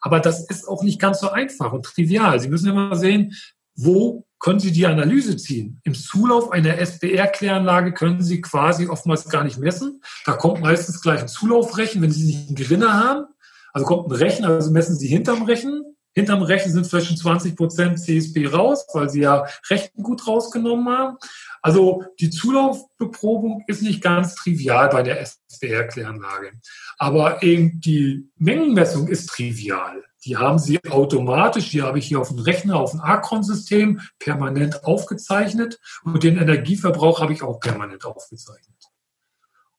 Aber das ist auch nicht ganz so einfach und trivial. Sie müssen immer sehen, wo können Sie die Analyse ziehen. Im Zulauf einer SBR-Kläranlage können Sie quasi oftmals gar nicht messen. Da kommt meistens gleich ein Zulaufrechen, wenn Sie nicht einen Gewinner haben. Also kommt ein Rechen, also messen Sie hinterm Rechen. Hinterm Rechen sind vielleicht schon 20 Prozent CSP raus, weil Sie ja Rechten gut rausgenommen haben. Also die Zulaufbeprobung ist nicht ganz trivial bei der SBR-Kläranlage. Aber eben die Mengenmessung ist trivial. Die haben sie automatisch, die habe ich hier auf dem Rechner, auf dem Acron-System permanent aufgezeichnet und den Energieverbrauch habe ich auch permanent aufgezeichnet.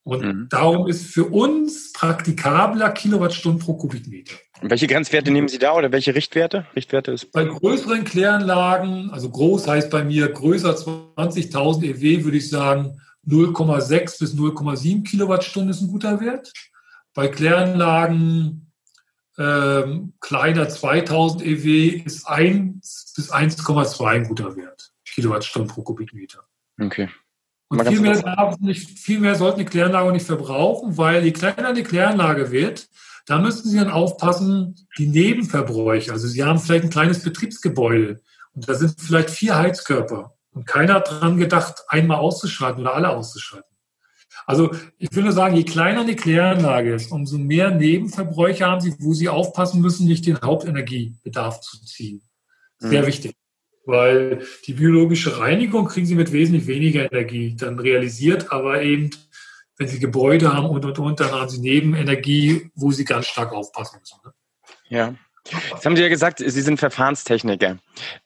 Und mhm. darum ist für uns praktikabler Kilowattstunden pro Kubikmeter. Und welche Grenzwerte nehmen Sie da oder welche Richtwerte? Richtwerte ist bei größeren Kläranlagen, also groß heißt bei mir größer 20.000 EW, würde ich sagen 0,6 bis 0,7 Kilowattstunden ist ein guter Wert. Bei Kläranlagen ähm, kleiner 2000 EW ist 1 bis 1,2 ein guter Wert, Kilowattstunden pro Kubikmeter. Okay. Und viel mehr, nicht, viel mehr sollten die Kläranlage nicht verbrauchen, weil je kleiner die Kläranlage wird, da müssen Sie dann aufpassen, die Nebenverbräuche. Also Sie haben vielleicht ein kleines Betriebsgebäude und da sind vielleicht vier Heizkörper und keiner hat daran gedacht, einmal auszuschalten oder alle auszuschalten. Also ich würde sagen, je kleiner die Kläranlage ist, umso mehr Nebenverbräuche haben sie, wo sie aufpassen müssen, nicht den Hauptenergiebedarf zu ziehen. Sehr mhm. wichtig. Weil die biologische Reinigung kriegen sie mit wesentlich weniger Energie dann realisiert, aber eben, wenn sie Gebäude haben und und und, dann haben sie Nebenenergie, wo sie ganz stark aufpassen müssen. Ne? Ja. Jetzt haben Sie ja gesagt, Sie sind Verfahrenstechniker.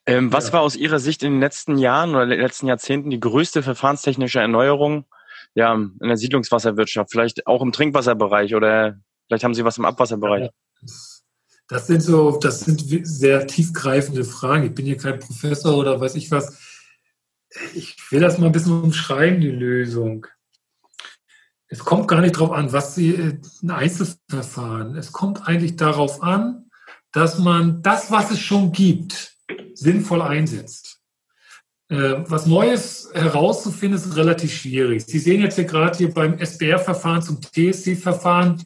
Ähm, was ja. war aus Ihrer Sicht in den letzten Jahren oder den letzten Jahrzehnten die größte verfahrenstechnische Erneuerung ja, in der Siedlungswasserwirtschaft, vielleicht auch im Trinkwasserbereich oder vielleicht haben Sie was im Abwasserbereich. Das sind so, das sind sehr tiefgreifende Fragen. Ich bin hier kein Professor oder weiß ich was. Ich will das mal ein bisschen umschreiben, die Lösung. es kommt gar nicht darauf an, was Sie, äh, ein Einzelverfahren, es kommt eigentlich darauf an, dass man das, was es schon gibt, sinnvoll einsetzt. Äh, was Neues herauszufinden, ist relativ schwierig. Sie sehen jetzt hier gerade hier beim SBR-Verfahren zum TSC-Verfahren,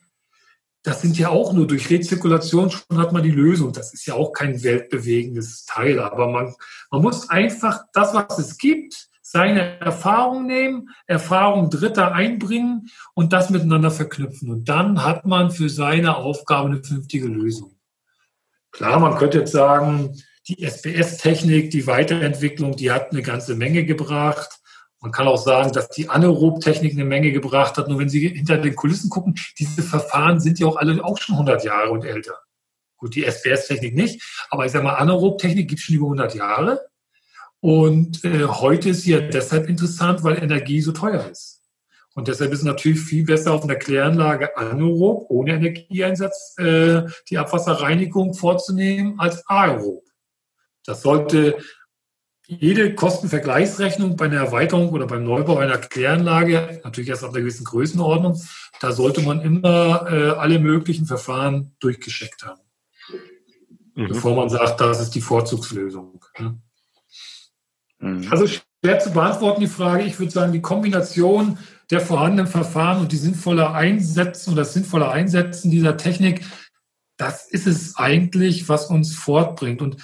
das sind ja auch nur durch Rezirkulation schon hat man die Lösung. Das ist ja auch kein weltbewegendes Teil, aber man, man muss einfach das, was es gibt, seine Erfahrung nehmen, Erfahrung Dritter einbringen und das miteinander verknüpfen. Und dann hat man für seine Aufgabe eine vernünftige Lösung. Klar, man könnte jetzt sagen, die SBS-Technik, die Weiterentwicklung, die hat eine ganze Menge gebracht. Man kann auch sagen, dass die Anaerob-Technik eine Menge gebracht hat. Nur wenn Sie hinter den Kulissen gucken, diese Verfahren sind ja auch alle auch schon 100 Jahre und älter. Gut, die SBS-Technik nicht, aber ich sage mal, Anaerob-Technik gibt es schon über 100 Jahre. Und äh, heute ist sie ja deshalb interessant, weil Energie so teuer ist. Und deshalb ist natürlich viel besser auf einer Kläranlage anaerob, ohne Energieeinsatz, äh, die Abwasserreinigung vorzunehmen, als aerob. Das sollte jede Kostenvergleichsrechnung bei einer Erweiterung oder beim Neubau einer Kläranlage, natürlich erst ab einer gewissen Größenordnung, da sollte man immer äh, alle möglichen Verfahren durchgeschickt haben. Mhm. Bevor man sagt, das ist die Vorzugslösung. Ne? Mhm. Also schwer zu beantworten die Frage. Ich würde sagen, die Kombination der vorhandenen Verfahren und die sinnvolle Einsetzen oder das sinnvolle Einsetzen dieser Technik, das ist es eigentlich, was uns fortbringt. Und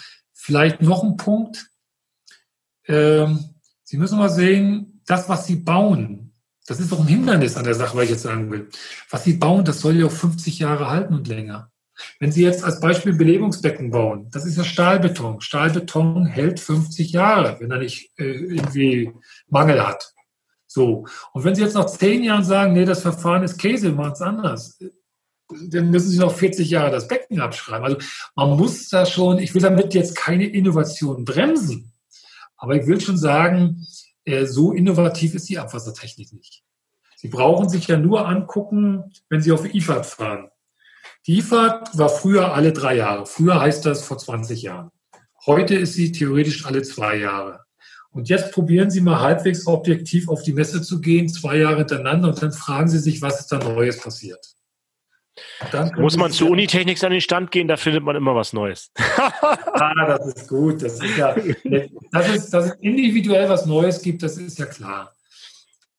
vielleicht noch ein Punkt. Ähm, Sie müssen mal sehen, das, was Sie bauen, das ist doch ein Hindernis an der Sache, was ich jetzt sagen will. Was Sie bauen, das soll ja auch 50 Jahre halten und länger. Wenn Sie jetzt als Beispiel Belebungsbecken bauen, das ist ja Stahlbeton. Stahlbeton hält 50 Jahre, wenn er nicht äh, irgendwie Mangel hat. So. Und wenn Sie jetzt nach zehn Jahren sagen, nee, das Verfahren ist Käse, machen es anders, dann müssen Sie noch 40 Jahre das Becken abschreiben. Also man muss da schon, ich will damit jetzt keine Innovation bremsen, aber ich will schon sagen, äh, so innovativ ist die Abwassertechnik nicht. Sie brauchen sich ja nur angucken, wenn Sie auf IFAD fahren. Die IFAD war früher alle drei Jahre. Früher heißt das vor 20 Jahren. Heute ist sie theoretisch alle zwei Jahre. Und jetzt probieren Sie mal halbwegs objektiv auf die Messe zu gehen, zwei Jahre hintereinander, und dann fragen Sie sich, was ist da Neues passiert. Muss man zu Unitechnics an den Stand gehen, da findet man immer was Neues. <laughs> ah, das ist gut. Das ist ja, dass es, dass es individuell was Neues gibt, das ist ja klar.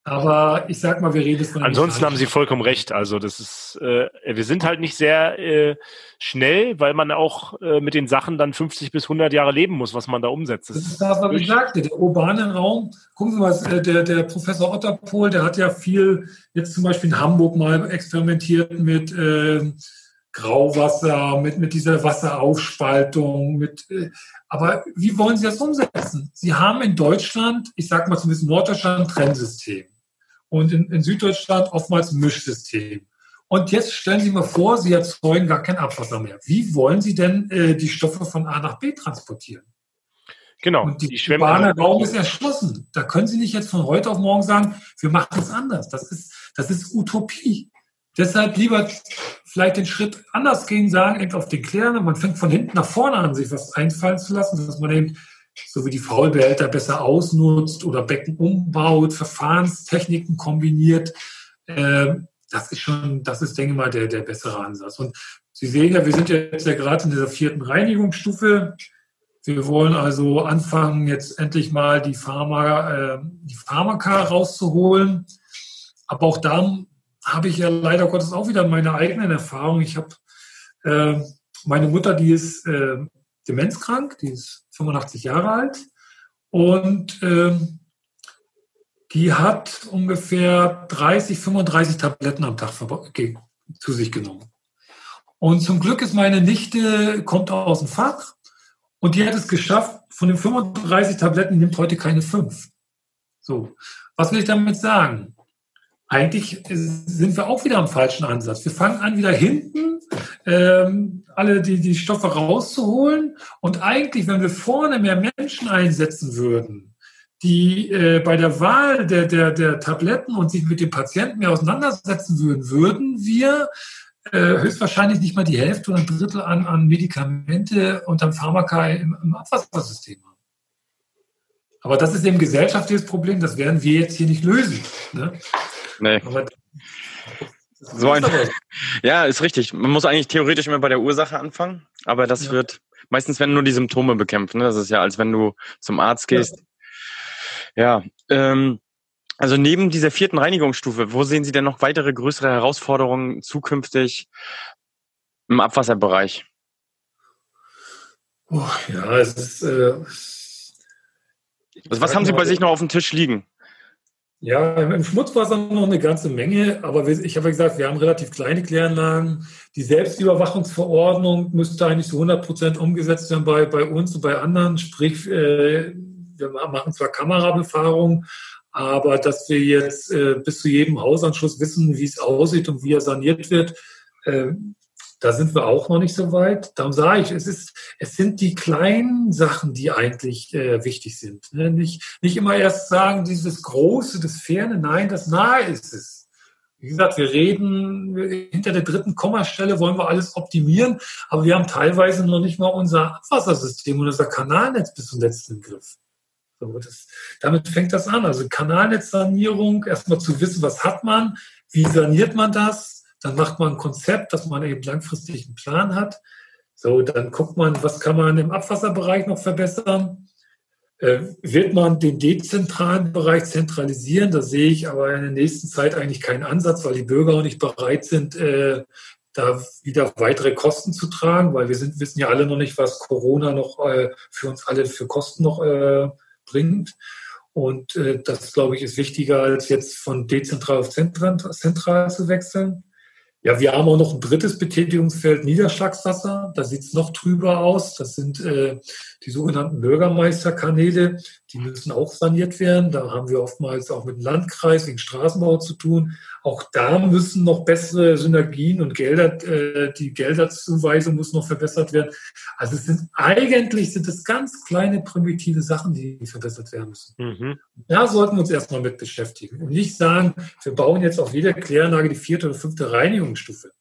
Aber ich sag mal, wir reden von. Ansonsten haben Sie vollkommen recht. Also das ist, äh, wir sind halt nicht sehr äh, schnell, weil man auch äh, mit den Sachen dann 50 bis 100 Jahre leben muss, was man da umsetzt. Das, das ist das, was ich sagte. Der urbane Raum. Gucken Sie mal, äh, der, der Professor Otterpohl, der hat ja viel jetzt zum Beispiel in Hamburg mal experimentiert mit äh, Grauwasser, mit, mit dieser Wasseraufspaltung, mit, äh, aber wie wollen Sie das umsetzen? Sie haben in Deutschland, ich sage mal zumindest in Norddeutschland, ein Trennsystem und in, in Süddeutschland oftmals Mischsystem. Und jetzt stellen Sie mal vor, Sie erzeugen gar kein Abwasser mehr. Wie wollen Sie denn äh, die Stoffe von A nach B transportieren? Genau. Und die, die urbane Raum ist erschlossen. Da können Sie nicht jetzt von heute auf morgen sagen, wir machen es anders. Das ist, das ist Utopie. Deshalb lieber vielleicht den Schritt anders gehen, sagen, einfach auf den Klären. Man fängt von hinten nach vorne an, sich was einfallen zu lassen, dass man eben so wie die Faulbehälter besser ausnutzt oder Becken umbaut, Verfahrenstechniken kombiniert. Ähm, das ist schon, das ist, denke ich mal, der, der bessere Ansatz. Und Sie sehen ja, wir sind jetzt ja gerade in dieser vierten Reinigungsstufe. Wir wollen also anfangen, jetzt endlich mal die, Pharma, äh, die Pharmaka rauszuholen. Aber auch da habe ich ja leider Gottes auch wieder meine eigenen Erfahrungen. Ich habe äh, meine Mutter, die ist demenzkrank, die ist 85 Jahre alt und ähm, die hat ungefähr 30, 35 Tabletten am Tag zu sich genommen. Und zum Glück ist meine Nichte, kommt aus dem Fach und die hat es geschafft, von den 35 Tabletten nimmt heute keine fünf. So, was will ich damit sagen? Eigentlich sind wir auch wieder am falschen Ansatz. Wir fangen an, wieder hinten ähm, alle die, die Stoffe rauszuholen. Und eigentlich, wenn wir vorne mehr Menschen einsetzen würden, die äh, bei der Wahl der, der, der Tabletten und sich mit dem Patienten mehr auseinandersetzen würden, würden wir äh, höchstwahrscheinlich nicht mal die Hälfte oder ein Drittel an, an Medikamente und an Pharmaka im, im Abwassersystem haben. Aber das ist eben gesellschaftliches Problem, das werden wir jetzt hier nicht lösen. Ne? Nee. Aber So ein, <laughs> ja, ist richtig. Man muss eigentlich theoretisch immer bei der Ursache anfangen, aber das ja. wird meistens, wenn nur die Symptome bekämpfen. Ne? Das ist ja, als wenn du zum Arzt gehst. Ja, ja ähm, also neben dieser vierten Reinigungsstufe, wo sehen Sie denn noch weitere größere Herausforderungen zukünftig im Abwasserbereich? Oh, ja, es ist. Äh, also was haben Sie bei sich noch auf dem Tisch liegen? Ja, im Schmutzwasser noch eine ganze Menge, aber ich habe ja gesagt, wir haben relativ kleine Kläranlagen. Die Selbstüberwachungsverordnung müsste eigentlich zu 100 Prozent umgesetzt werden bei, bei uns und bei anderen. Sprich, äh, wir machen zwar Kamerabefahrung, aber dass wir jetzt äh, bis zu jedem Hausanschluss wissen, wie es aussieht und wie er saniert wird, äh, da sind wir auch noch nicht so weit. Darum sage ich, es ist, es sind die kleinen Sachen, die eigentlich äh, wichtig sind. Ne? Nicht, nicht immer erst sagen, dieses Große, das Ferne, nein, das Nahe ist es. Wie gesagt, wir reden, hinter der dritten Kommastelle wollen wir alles optimieren, aber wir haben teilweise noch nicht mal unser Abwassersystem und unser Kanalnetz bis zum letzten Griff. So, das, damit fängt das an. Also Kanalnetzsanierung, erstmal zu wissen, was hat man, wie saniert man das, dann macht man ein Konzept, dass man eben langfristig einen Plan hat. So, dann guckt man, was kann man im Abwasserbereich noch verbessern. Äh, wird man den dezentralen Bereich zentralisieren? Da sehe ich aber in der nächsten Zeit eigentlich keinen Ansatz, weil die Bürger auch nicht bereit sind, äh, da wieder weitere Kosten zu tragen, weil wir sind, wissen ja alle noch nicht, was Corona noch äh, für uns alle für Kosten noch äh, bringt. Und äh, das, glaube ich, ist wichtiger, als jetzt von dezentral auf zentral, zentral zu wechseln. Ja, wir haben auch noch ein drittes Betätigungsfeld Niederschlagswasser. Da sieht es noch trüber aus. Das sind äh, die sogenannten Bürgermeisterkanäle. Die müssen auch saniert werden. Da haben wir oftmals auch mit dem Landkreis wegen Straßenbau zu tun. Auch da müssen noch bessere Synergien und Gelder, äh, die Gelderzuweisung muss noch verbessert werden. Also es sind eigentlich sind es ganz kleine primitive Sachen, die verbessert werden müssen. Mhm. Da sollten wir uns erstmal mit beschäftigen und nicht sagen, wir bauen jetzt auf jeder Kläranlage die vierte oder fünfte Reinigungsstufe.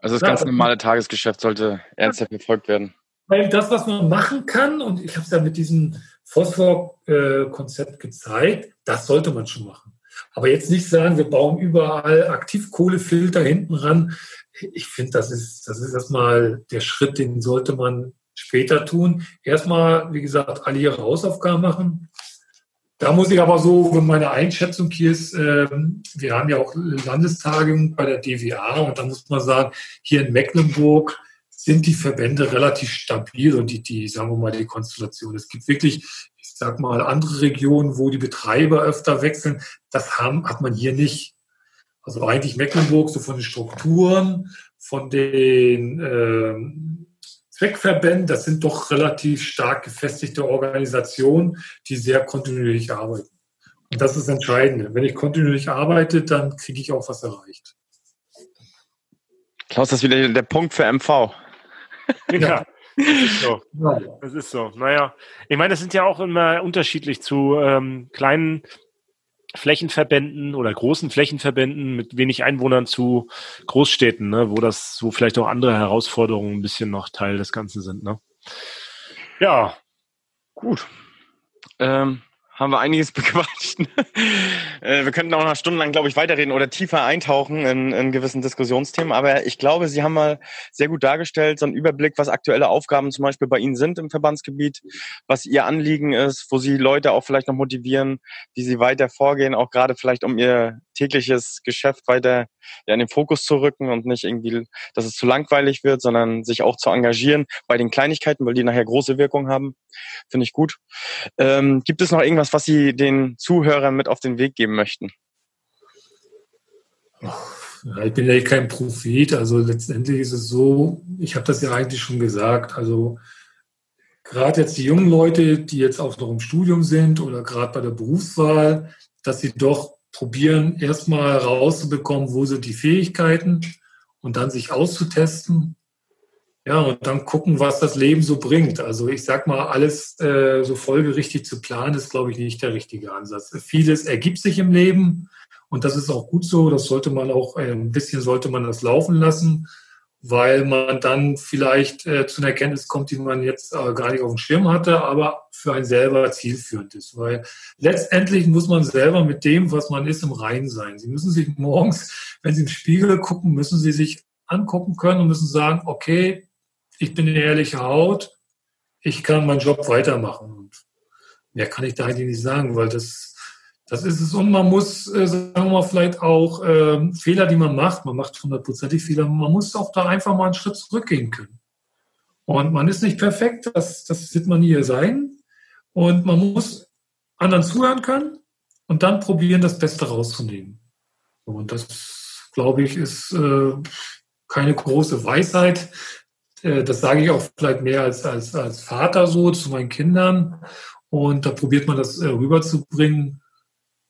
Also das ja, ganz normale Tagesgeschäft sollte ernsthaft verfolgt werden. Weil das, was man machen kann, und ich habe es ja mit diesem Phosphor-Konzept gezeigt, das sollte man schon machen. Aber jetzt nicht sagen, wir bauen überall Aktivkohlefilter hinten ran. Ich finde, das ist, das ist erstmal der Schritt, den sollte man später tun. Erstmal, wie gesagt, alle ihre Hausaufgaben machen. Da muss ich aber so, wenn meine Einschätzung hier ist, äh, wir haben ja auch Landestagung bei der DWA und da muss man sagen, hier in Mecklenburg sind die Verbände relativ stabil und die, die, sagen wir mal, die Konstellation. Es gibt wirklich sag mal, andere Regionen, wo die Betreiber öfter wechseln, das haben, hat man hier nicht. Also eigentlich Mecklenburg, so von den Strukturen, von den äh, Zweckverbänden, das sind doch relativ stark gefestigte Organisationen, die sehr kontinuierlich arbeiten. Und das ist entscheidend. Wenn ich kontinuierlich arbeite, dann kriege ich auch was erreicht. Klaus, das ist wieder der Punkt für MV. <laughs> Ja. Das ist so. Das ist so. Naja, ich meine, das sind ja auch immer unterschiedlich zu ähm, kleinen Flächenverbänden oder großen Flächenverbänden mit wenig Einwohnern zu Großstädten, ne, wo das, wo vielleicht auch andere Herausforderungen ein bisschen noch Teil des Ganzen sind. Ne? Ja, gut. Ähm, haben wir einiges <laughs> bequatscht. Äh, wir könnten auch noch stundenlang, glaube ich, weiterreden oder tiefer eintauchen in, in gewissen Diskussionsthemen. Aber ich glaube, Sie haben mal sehr gut dargestellt, so einen Überblick, was aktuelle Aufgaben zum Beispiel bei Ihnen sind im Verbandsgebiet, was Ihr Anliegen ist, wo Sie Leute auch vielleicht noch motivieren, wie Sie weiter vorgehen, auch gerade vielleicht um Ihr tägliches Geschäft weiter ja, in den Fokus zu rücken und nicht irgendwie, dass es zu langweilig wird, sondern sich auch zu engagieren bei den Kleinigkeiten, weil die nachher große Wirkung haben. Finde ich gut. Ähm, gibt es noch irgendwas, was Sie den Zuhörern mit auf den Weg geben möchten? Ich bin ja kein Prophet, also letztendlich ist es so, ich habe das ja eigentlich schon gesagt, also gerade jetzt die jungen Leute, die jetzt auch noch im Studium sind oder gerade bei der Berufswahl, dass sie doch probieren, erstmal rauszubekommen, wo sind die Fähigkeiten und dann sich auszutesten. Ja, und dann gucken, was das Leben so bringt. Also ich sag mal, alles äh, so folgerichtig zu planen, ist, glaube ich, nicht der richtige Ansatz. Vieles ergibt sich im Leben und das ist auch gut so. Das sollte man auch, äh, ein bisschen sollte man das laufen lassen. weil man dann vielleicht äh, zu einer Erkenntnis kommt, die man jetzt äh, gar nicht auf dem Schirm hatte, aber für einen selber zielführend ist. Weil letztendlich muss man selber mit dem, was man ist, im Rein sein. Sie müssen sich morgens, wenn Sie im Spiegel gucken, müssen Sie sich angucken können und müssen sagen, okay, ich bin ehrliche Haut, ich kann meinen Job weitermachen. Und mehr kann ich da eigentlich nicht sagen, weil das das ist es. Und man muss, äh, sagen wir mal, vielleicht auch äh, Fehler, die man macht, man macht hundertprozentig Fehler, man muss auch da einfach mal einen Schritt zurückgehen können. Und man ist nicht perfekt, das, das wird man nie sein. Und man muss anderen zuhören können und dann probieren, das Beste rauszunehmen. Und das, glaube ich, ist äh, keine große Weisheit. Äh, das sage ich auch vielleicht mehr als, als, als Vater so zu meinen Kindern. Und da probiert man das äh, rüberzubringen.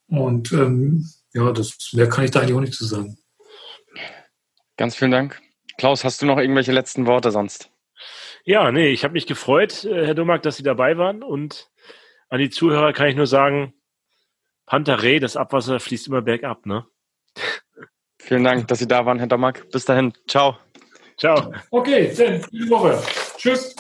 Und ähm, ja, das mehr kann ich da eigentlich auch nicht zu sagen. Ganz vielen Dank. Klaus, hast du noch irgendwelche letzten Worte sonst? Ja, nee, ich habe mich gefreut, äh, Herr Domak, dass Sie dabei waren. Und an die Zuhörer kann ich nur sagen, Pantarei, das Abwasser fließt immer bergab, ne? Vielen Dank, dass Sie da waren, Herr Domak. Bis dahin. Ciao. Ciao. Okay, dann, gute Woche. Tschüss.